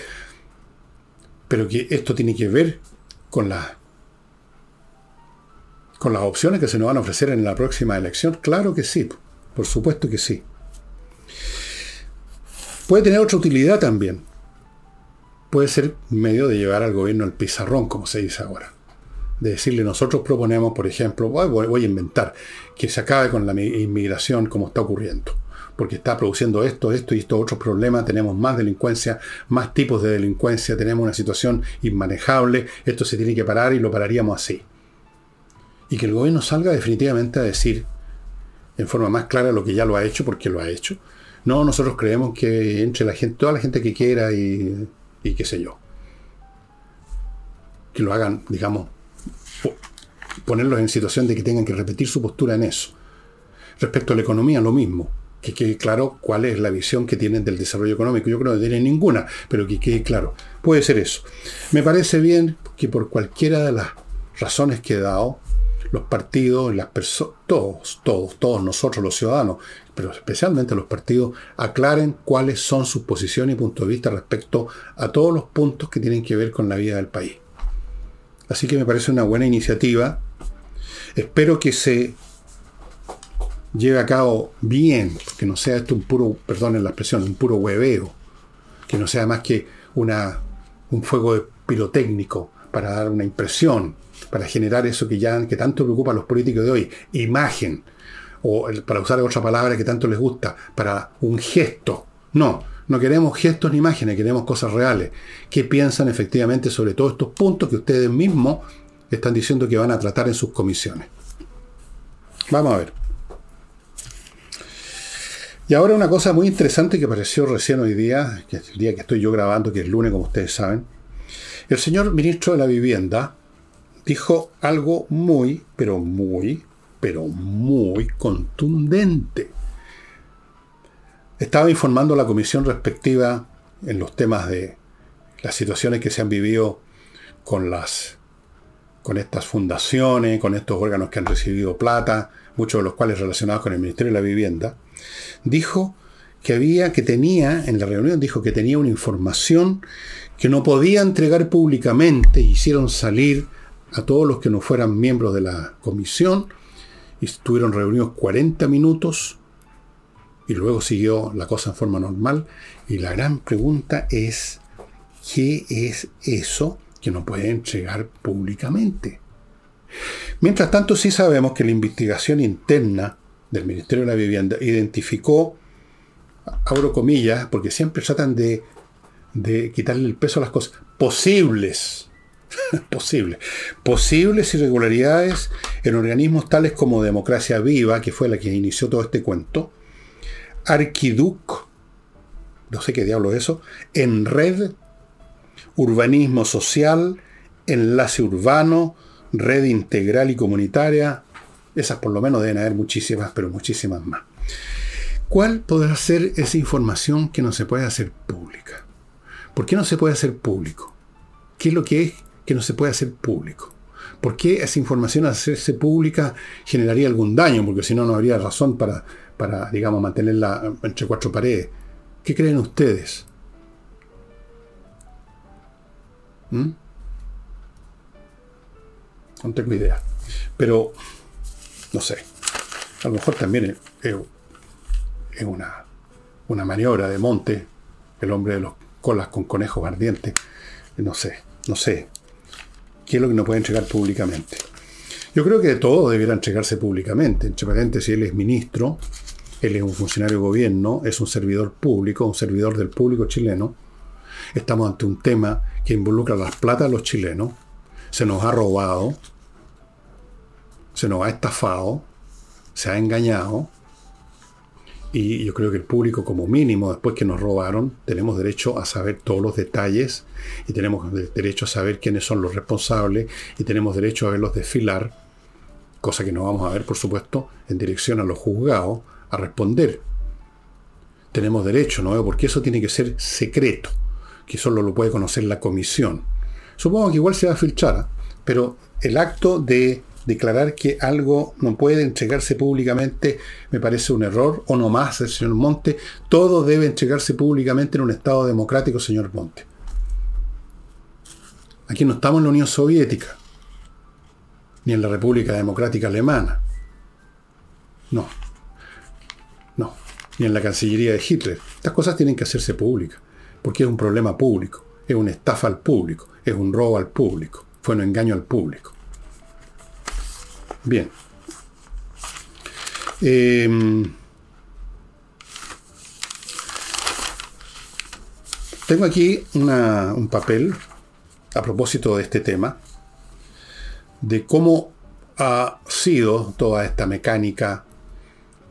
Pero que esto tiene que ver con la con las opciones que se nos van a ofrecer en la próxima elección? Claro que sí, por supuesto que sí. Puede tener otra utilidad también. Puede ser medio de llevar al gobierno al pizarrón, como se dice ahora. De decirle, nosotros proponemos, por ejemplo, voy, a inventar, que se acabe con la inmigración como está ocurriendo porque está produciendo esto, esto y estos otros problemas, tenemos más delincuencia, más tipos de delincuencia, tenemos una situación inmanejable, esto se tiene que parar y lo pararíamos así. Y que el gobierno salga definitivamente a decir en forma más clara lo que ya lo ha hecho, porque lo ha hecho. No, nosotros creemos que entre la gente, toda la gente que quiera y, y qué sé yo. Que lo hagan, digamos, ponerlos en situación de que tengan que repetir su postura en eso. Respecto a la economía, lo mismo que quede claro cuál es la visión que tienen del desarrollo económico. Yo creo que no tienen ninguna, pero que quede claro. Puede ser eso. Me parece bien que por cualquiera de las razones que he dado, los partidos, las personas, todos, todos, todos nosotros los ciudadanos, pero especialmente los partidos, aclaren cuáles son sus posiciones y puntos de vista respecto a todos los puntos que tienen que ver con la vida del país. Así que me parece una buena iniciativa. Espero que se lleve a cabo bien, que no sea esto un puro, perdonen la expresión, un puro hueveo, que no sea más que una, un fuego pirotécnico para dar una impresión, para generar eso que ya que tanto preocupa a los políticos de hoy, imagen, o para usar otra palabra que tanto les gusta, para un gesto. No, no queremos gestos ni imágenes, queremos cosas reales. ¿Qué piensan efectivamente sobre todos estos puntos que ustedes mismos están diciendo que van a tratar en sus comisiones? Vamos a ver. Y ahora una cosa muy interesante que apareció recién hoy día, que es el día que estoy yo grabando, que es lunes, como ustedes saben. El señor ministro de la Vivienda dijo algo muy, pero muy, pero muy contundente. Estaba informando a la comisión respectiva en los temas de las situaciones que se han vivido con las con estas fundaciones, con estos órganos que han recibido plata, muchos de los cuales relacionados con el Ministerio de la Vivienda dijo que había, que tenía, en la reunión dijo que tenía una información que no podía entregar públicamente, hicieron salir a todos los que no fueran miembros de la comisión, y estuvieron reunidos 40 minutos, y luego siguió la cosa en forma normal, y la gran pregunta es, ¿qué es eso que no puede entregar públicamente? Mientras tanto, sí sabemos que la investigación interna del Ministerio de la Vivienda identificó, abro comillas, porque siempre tratan de, de quitarle el peso a las cosas, posibles, posibles, posibles irregularidades en organismos tales como Democracia Viva, que fue la que inició todo este cuento, Arquiduc, no sé qué diablo es eso, en red, urbanismo social, enlace urbano, red integral y comunitaria, esas por lo menos deben haber muchísimas, pero muchísimas más. ¿Cuál podrá ser esa información que no se puede hacer pública? ¿Por qué no se puede hacer público? ¿Qué es lo que es que no se puede hacer público? ¿Por qué esa información hacerse pública generaría algún daño? Porque si no, no habría razón para, para, digamos, mantenerla entre cuatro paredes. ¿Qué creen ustedes? ¿Mm? No tengo idea. Pero no sé. A lo mejor también es, una, una maniobra de monte, el hombre de los colas con conejos ardientes. No sé, no sé. ¿Qué es lo que no puede entregar públicamente? Yo creo que todo debiera entregarse públicamente. Entre paréntesis, él es ministro, él es un funcionario de gobierno, es un servidor público, un servidor del público chileno. Estamos ante un tema que involucra las platas de los chilenos. Se nos ha robado, se nos ha estafado, se ha engañado. Y yo creo que el público, como mínimo, después que nos robaron, tenemos derecho a saber todos los detalles y tenemos derecho a saber quiénes son los responsables y tenemos derecho a verlos desfilar, cosa que no vamos a ver, por supuesto, en dirección a los juzgados, a responder. Tenemos derecho, ¿no? Porque eso tiene que ser secreto, que solo lo puede conocer la comisión. Supongo que igual se va a filtrar, pero el acto de declarar que algo no puede entregarse públicamente me parece un error, o no más, señor Monte. Todo debe entregarse públicamente en un Estado democrático, señor Monte. Aquí no estamos en la Unión Soviética. ni en la República Democrática Alemana. No. No. Ni en la Cancillería de Hitler. Estas cosas tienen que hacerse públicas, porque es un problema público, es una estafa al público, es un robo al público, fue un engaño al público. Bien. Em, tengo aquí un papel a propósito de este tema, de cómo ha sido toda esta mecánica.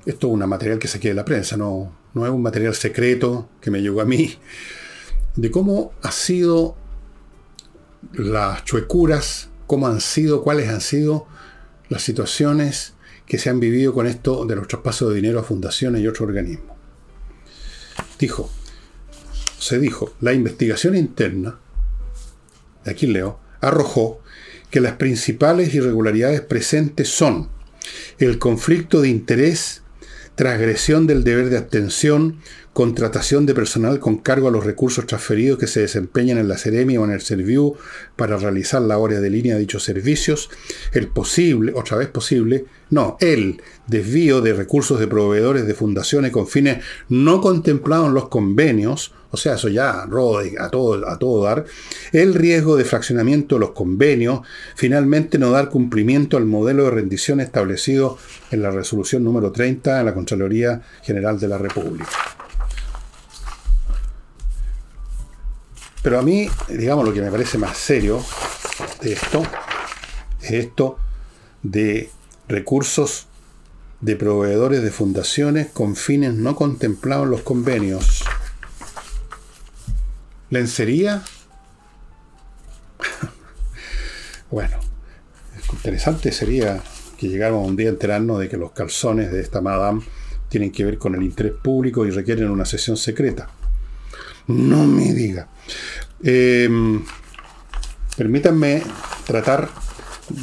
Esto es un material que saqué de la prensa, no, no es un material secreto que me llegó a mí, de cómo ha sido las chuecuras, cómo han sido, cuáles han sido las situaciones que se han vivido con esto de los traspasos de dinero a fundaciones y otros organismos. Dijo, se dijo, la investigación interna, aquí leo, arrojó que las principales irregularidades presentes son el conflicto de interés, transgresión del deber de abstención, contratación de personal con cargo a los recursos transferidos que se desempeñan en la Ceremi o en el Serviu para realizar la labores de línea de dichos servicios, el posible, otra vez posible, no, el desvío de recursos de proveedores de fundaciones con fines no contemplados en los convenios, o sea, eso ya todo, a todo dar, el riesgo de fraccionamiento de los convenios, finalmente no dar cumplimiento al modelo de rendición establecido en la resolución número 30 de la Contraloría General de la República. Pero a mí, digamos, lo que me parece más serio de esto es esto de recursos de proveedores de fundaciones con fines no contemplados en los convenios. ¿Lencería? bueno, interesante sería que llegáramos un día a enterarnos de que los calzones de esta madame tienen que ver con el interés público y requieren una sesión secreta. No me diga. Em, permítanme tratar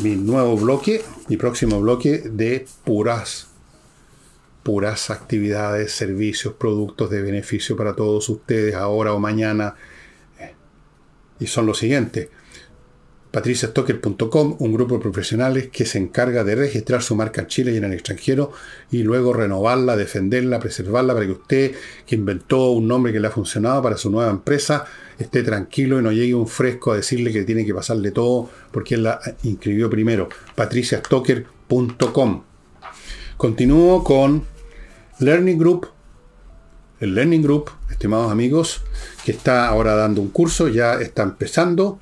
mi nuevo bloque, mi próximo bloque de puras, puras actividades, servicios, productos de beneficio para todos ustedes ahora o mañana. Y son los siguientes patriciastocker.com, un grupo de profesionales que se encarga de registrar su marca en Chile y en el extranjero y luego renovarla, defenderla, preservarla para que usted, que inventó un nombre que le ha funcionado para su nueva empresa, esté tranquilo y no llegue un fresco a decirle que tiene que pasarle todo porque él la inscribió primero. patriciastocker.com. Continúo con Learning Group. El Learning Group, estimados amigos, que está ahora dando un curso, ya está empezando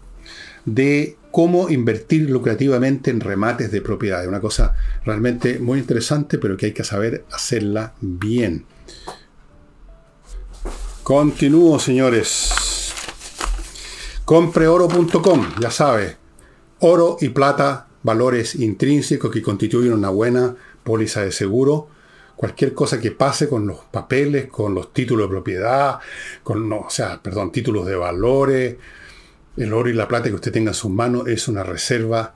de cómo invertir lucrativamente en remates de propiedades. Una cosa realmente muy interesante, pero que hay que saber hacerla bien. Continúo, señores. Compreoro.com, ya sabe. Oro y plata, valores intrínsecos que constituyen una buena póliza de seguro. Cualquier cosa que pase con los papeles, con los títulos de propiedad, con, o sea, perdón, títulos de valores, el oro y la plata que usted tenga en sus manos es una reserva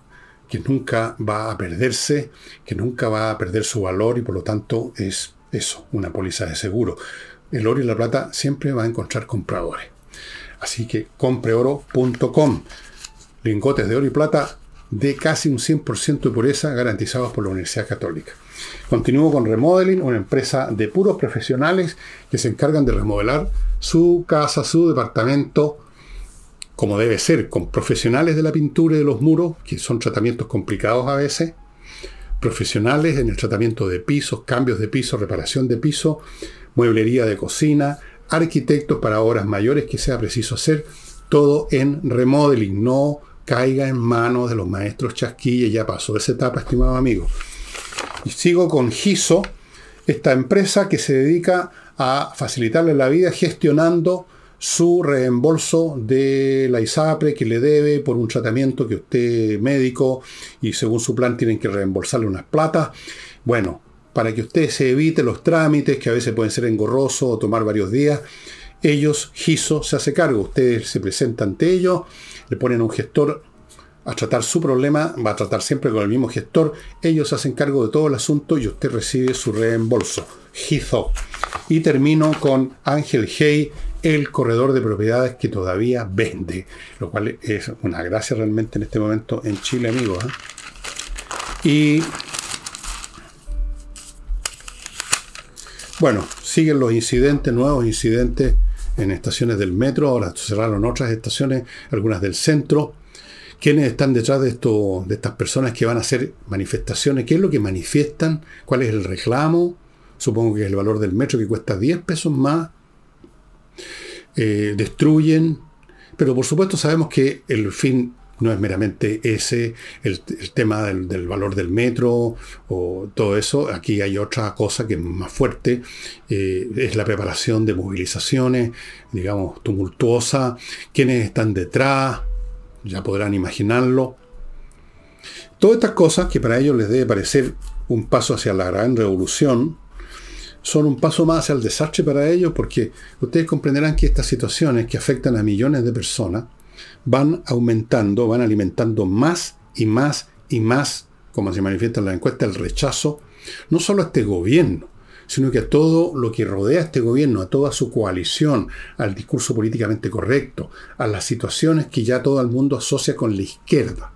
que nunca va a perderse, que nunca va a perder su valor y por lo tanto es eso, una póliza de seguro. El oro y la plata siempre va a encontrar compradores. Así que compreoro.com. Lingotes de oro y plata de casi un 100% de pureza garantizados por la Universidad Católica. Continúo con Remodeling, una empresa de puros profesionales que se encargan de remodelar su casa, su departamento, como debe ser, con profesionales de la pintura y de los muros, que son tratamientos complicados a veces, profesionales en el tratamiento de pisos, cambios de piso, reparación de piso, mueblería de cocina, arquitectos para obras mayores que sea preciso hacer, todo en remodeling, no caiga en manos de los maestros chasquilla, ya pasó esa etapa, estimado amigo. Sigo con Giso, esta empresa que se dedica a facilitarle la vida gestionando su reembolso de la ISAPRE que le debe por un tratamiento que usted médico y según su plan tienen que reembolsarle unas platas. Bueno, para que usted se evite los trámites que a veces pueden ser engorrosos o tomar varios días, ellos, GISO, se hace cargo. Usted se presenta ante ellos, le ponen un gestor a tratar su problema, va a tratar siempre con el mismo gestor, ellos hacen cargo de todo el asunto y usted recibe su reembolso. GISO. Y termino con Ángel Hey, el corredor de propiedades que todavía vende, lo cual es una gracia realmente en este momento en Chile, amigos. ¿eh? Y bueno, siguen los incidentes, nuevos incidentes en estaciones del metro, ahora cerraron otras estaciones, algunas del centro. ¿Quiénes están detrás de, esto, de estas personas que van a hacer manifestaciones? ¿Qué es lo que manifiestan? ¿Cuál es el reclamo? Supongo que es el valor del metro que cuesta 10 pesos más. Eh, destruyen. Pero por supuesto sabemos que el fin no es meramente ese, el, tema del, valor del metro o todo eso. Aquí hay otra cosa que es más fuerte, eh, es la preparación de movilizaciones, digamos, tumultuosa, quiénes están detrás, ya podrán imaginarlo. Todas estas cosas que para ellos les debe parecer un paso hacia la gran revolución, son un paso más hacia el desastre para ellos porque ustedes comprenderán que estas situaciones que afectan a millones de personas van aumentando, van alimentando más y más y más, como se manifiesta en la encuesta, el rechazo, no solo a este gobierno, sino que a todo lo que rodea a este gobierno, a toda su coalición, al discurso políticamente correcto, a las situaciones que ya todo el mundo asocia con la izquierda.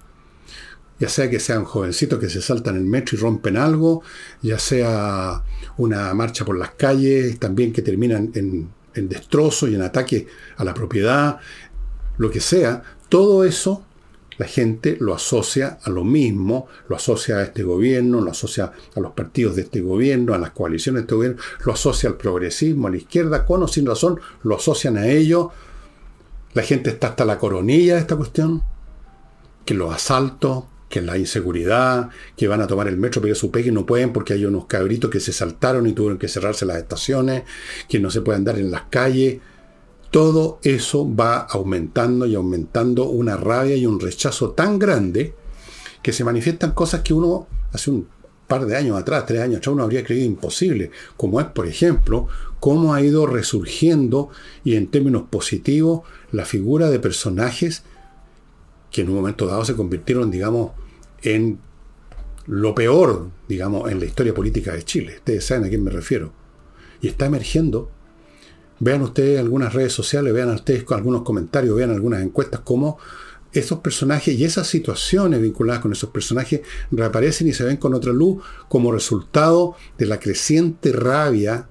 Ya sea que sean jovencitos que se saltan el metro y rompen algo, ya sea una marcha por las calles, también que terminan en, en destrozo y en ataque a la propiedad, lo que sea, todo eso la gente lo asocia a lo mismo, lo asocia a este gobierno, lo asocia a los partidos de este gobierno, a las coaliciones de este gobierno, lo asocia al progresismo, a la izquierda, con o sin razón, lo asocian a ello. La gente está hasta la coronilla de esta cuestión, que los asaltos, que la inseguridad, que van a tomar el metro pero su pegue no pueden porque hay unos cabritos que se saltaron y tuvieron que cerrarse las estaciones, que no se pueden andar en las calles. Todo eso va aumentando y aumentando una rabia y un rechazo tan grande que se manifiestan cosas que uno hace un par de años atrás, tres años atrás, uno habría creído imposible, como es, por ejemplo, cómo ha ido resurgiendo y en términos positivos la figura de personajes que en un momento dado se convirtieron, digamos, en lo peor, digamos, en la historia política de Chile. Ustedes saben a quién me refiero. Y está emergiendo Vean ustedes algunas redes sociales, vean ustedes algunos comentarios, vean algunas encuestas, cómo esos personajes y esas situaciones vinculadas con esos personajes reaparecen y se ven con otra luz como resultado de la creciente rabia,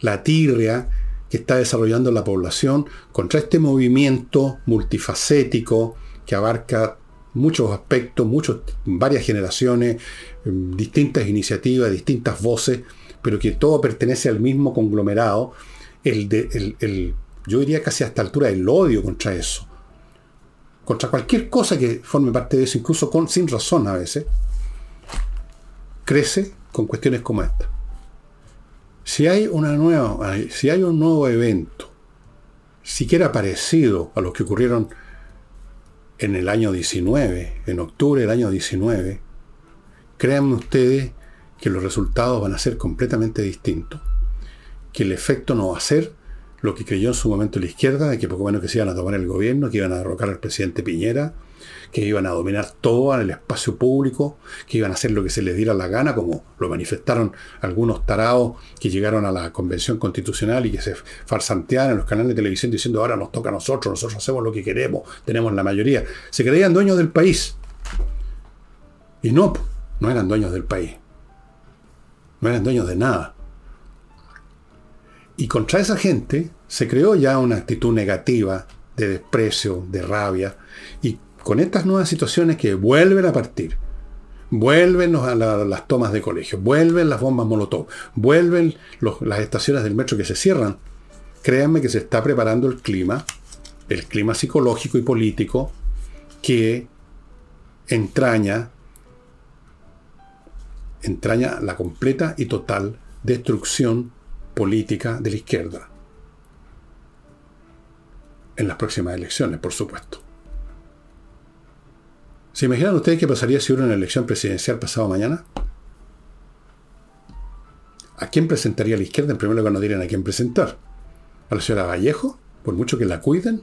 la tirria que está desarrollando la población contra este movimiento multifacético que abarca muchos aspectos, muchos, varias generaciones, distintas iniciativas, distintas voces, pero que todo pertenece al mismo conglomerado el, de, el, yo diría casi hasta altura el odio contra eso. Contra cualquier cosa que forme parte de eso, incluso sin razón a veces, crece con cuestiones como esta. Si hay, una nueva, si hay un nuevo evento, siquiera parecido a los que ocurrieron en el año 19, en octubre del año 19, créanme ustedes que los resultados van a ser completamente distintos que el efecto no va a ser lo que creyó en su momento la izquierda, de que poco menos que se iban a tomar el gobierno, que iban a derrocar al presidente Piñera, que iban a dominar todo en el espacio público, que iban a hacer lo que se les diera la gana, como lo manifestaron algunos tarados que llegaron a la convención constitucional y que se farsanteaban en los canales de televisión diciendo ahora nos toca a nosotros, nosotros hacemos lo que queremos, tenemos la mayoría. Se creían dueños del país. Y no, no eran dueños del país. No eran dueños de nada. Y contra esa gente se creó ya una actitud negativa de desprecio, de rabia, y con estas nuevas situaciones que vuelven a partir, vuelven a las tomas de colegio, vuelven las bombas Molotov, vuelven las estaciones del metro que se cierran, créanme que se está preparando el clima, el clima psicológico y político que entraña, entraña la completa y total destrucción política de la izquierda. En las próximas elecciones, por supuesto. ¿Se imaginan ustedes qué pasaría si hubiera una elección presidencial pasado mañana? ¿A quién presentaría la izquierda? En primer lugar no dirían a quién presentar. ¿A la señora Vallejo? Por mucho que la cuiden.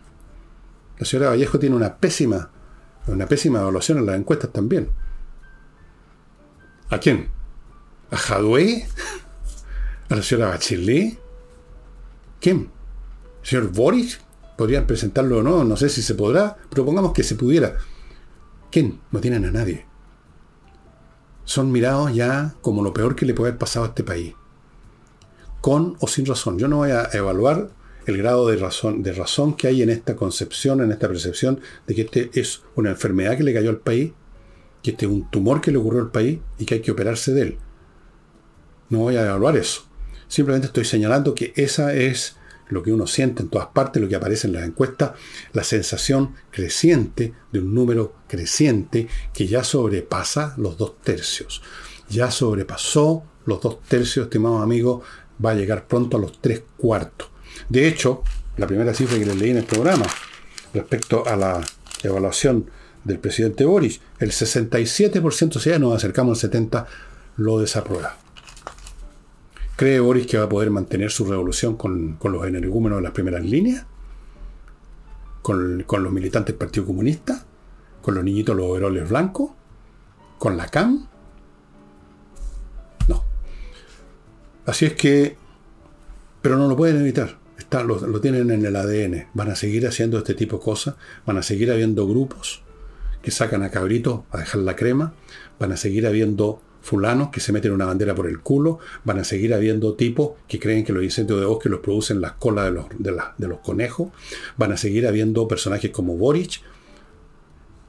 La señora Vallejo tiene una pésima, una pésima evaluación en las encuestas también. ¿A quién? ¿A Jadwe? ¿A la señora Bachelet? ¿Quién? ¿El señor Boris? ¿Podrían presentarlo o no? No sé si se podrá. Propongamos que se pudiera. ¿Quién? No tienen a nadie. son mirados ya como lo peor que le puede haber pasado a este país. Con o sin razón. Yo no voy a evaluar el grado de razón, de razón que hay en esta concepción, en esta percepción de que este es una enfermedad que le cayó al país, que este es un tumor que le ocurrió al país y que hay que operarse de él. No voy a evaluar eso. Simplemente estoy señalando que esa es lo que uno siente en todas partes, lo que aparece en las encuestas, la sensación creciente de un número creciente que ya sobrepasa los dos tercios. Ya sobrepasó los dos tercios, estimados amigos, va a llegar pronto a los tres cuartos. De hecho, la primera cifra que les leí en el programa respecto a la evaluación del presidente Boris, el 67%, si ya nos acercamos al 70%, lo desaprueba. ¿Cree Boris que va a poder mantener su revolución con, los energúmenos de las primeras líneas? ¿Con, los militantes del Partido Comunista? ¿Con los niñitos los overoles blancos? ¿Con la CAM? No. Así es que... Pero no lo pueden evitar. Está, lo, lo tienen en el ADN. Van a seguir haciendo este tipo de cosas. Van a seguir habiendo grupos que sacan a cabritos a dejar la crema. Van a seguir habiendo fulanos que se meten una bandera por el culo, van a seguir habiendo tipos que creen que los incendios de bosque los producen las colas de los, de, los conejos, van a seguir habiendo personajes como Boric,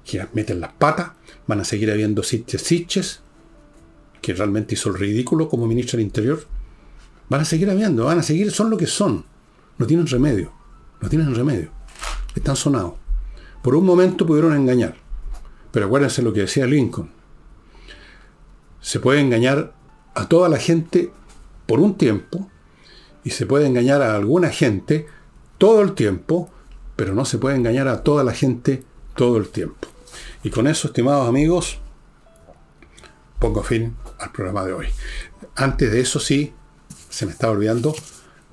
que meten las patas, van a seguir habiendo Sitches Sitches, que realmente hizo el ridículo como ministro del Interior, van a seguir habiendo, van a seguir, son lo que son, no tienen remedio, no tienen remedio, están sonados. Por un momento pudieron engañar, pero acuérdense lo que decía Lincoln, se puede engañar a toda la gente por un tiempo y se puede engañar a alguna gente todo el tiempo, pero no se puede engañar a toda la gente todo el tiempo. Y con eso, estimados amigos, pongo fin al programa de hoy. Antes de eso sí, se me estaba olvidando,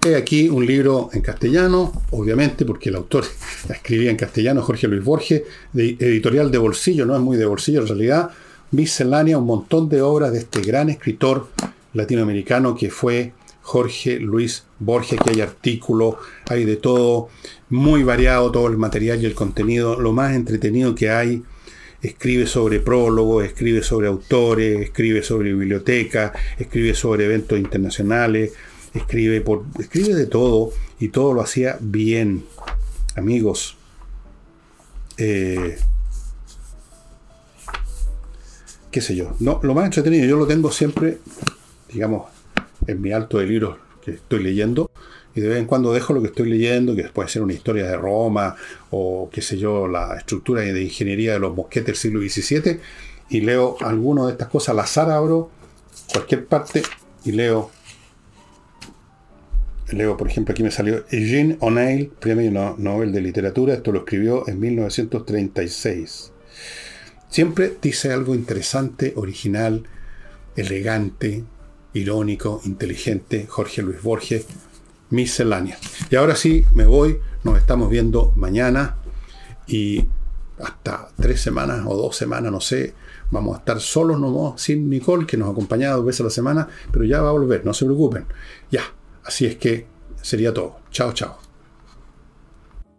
he aquí un libro en castellano, obviamente, porque el autor escribía en castellano, Jorge Luis Borges, editorial de bolsillo, no es muy de bolsillo en realidad, miscelánea, un montón de obras de este gran escritor latinoamericano que fue Jorge Luis Borges, que hay artículos, hay de todo, muy variado todo el material y el contenido, lo más entretenido que hay. Escribe sobre prólogos, escribe sobre autores, escribe sobre biblioteca, escribe sobre eventos internacionales, escribe, por, escribe de todo y todo lo hacía bien. Amigos, eh, qué sé yo. No, lo más entretenido, yo lo tengo siempre, digamos, en mi alto de libros que estoy leyendo, y de vez en cuando dejo lo que estoy leyendo, que puede ser una historia de Roma, o qué sé yo, la estructura de ingeniería de los mosquetes del siglo XVII, y leo alguna de estas cosas al azar, abro cualquier parte y leo. Leo, por ejemplo, aquí me salió Eugene O'Neill, premio Nobel de Literatura, esto lo escribió en 1936. Siempre dice algo interesante, original, elegante, irónico, inteligente, Jorge Luis Borges, miscelánea. Y ahora sí, me voy, nos estamos viendo mañana y hasta tres semanas o dos semanas, no sé, vamos a estar solos no sin Nicole, que nos ha acompañado dos veces a la semana, pero ya va a volver, no se preocupen. Ya, así es que sería todo. Chao, chao.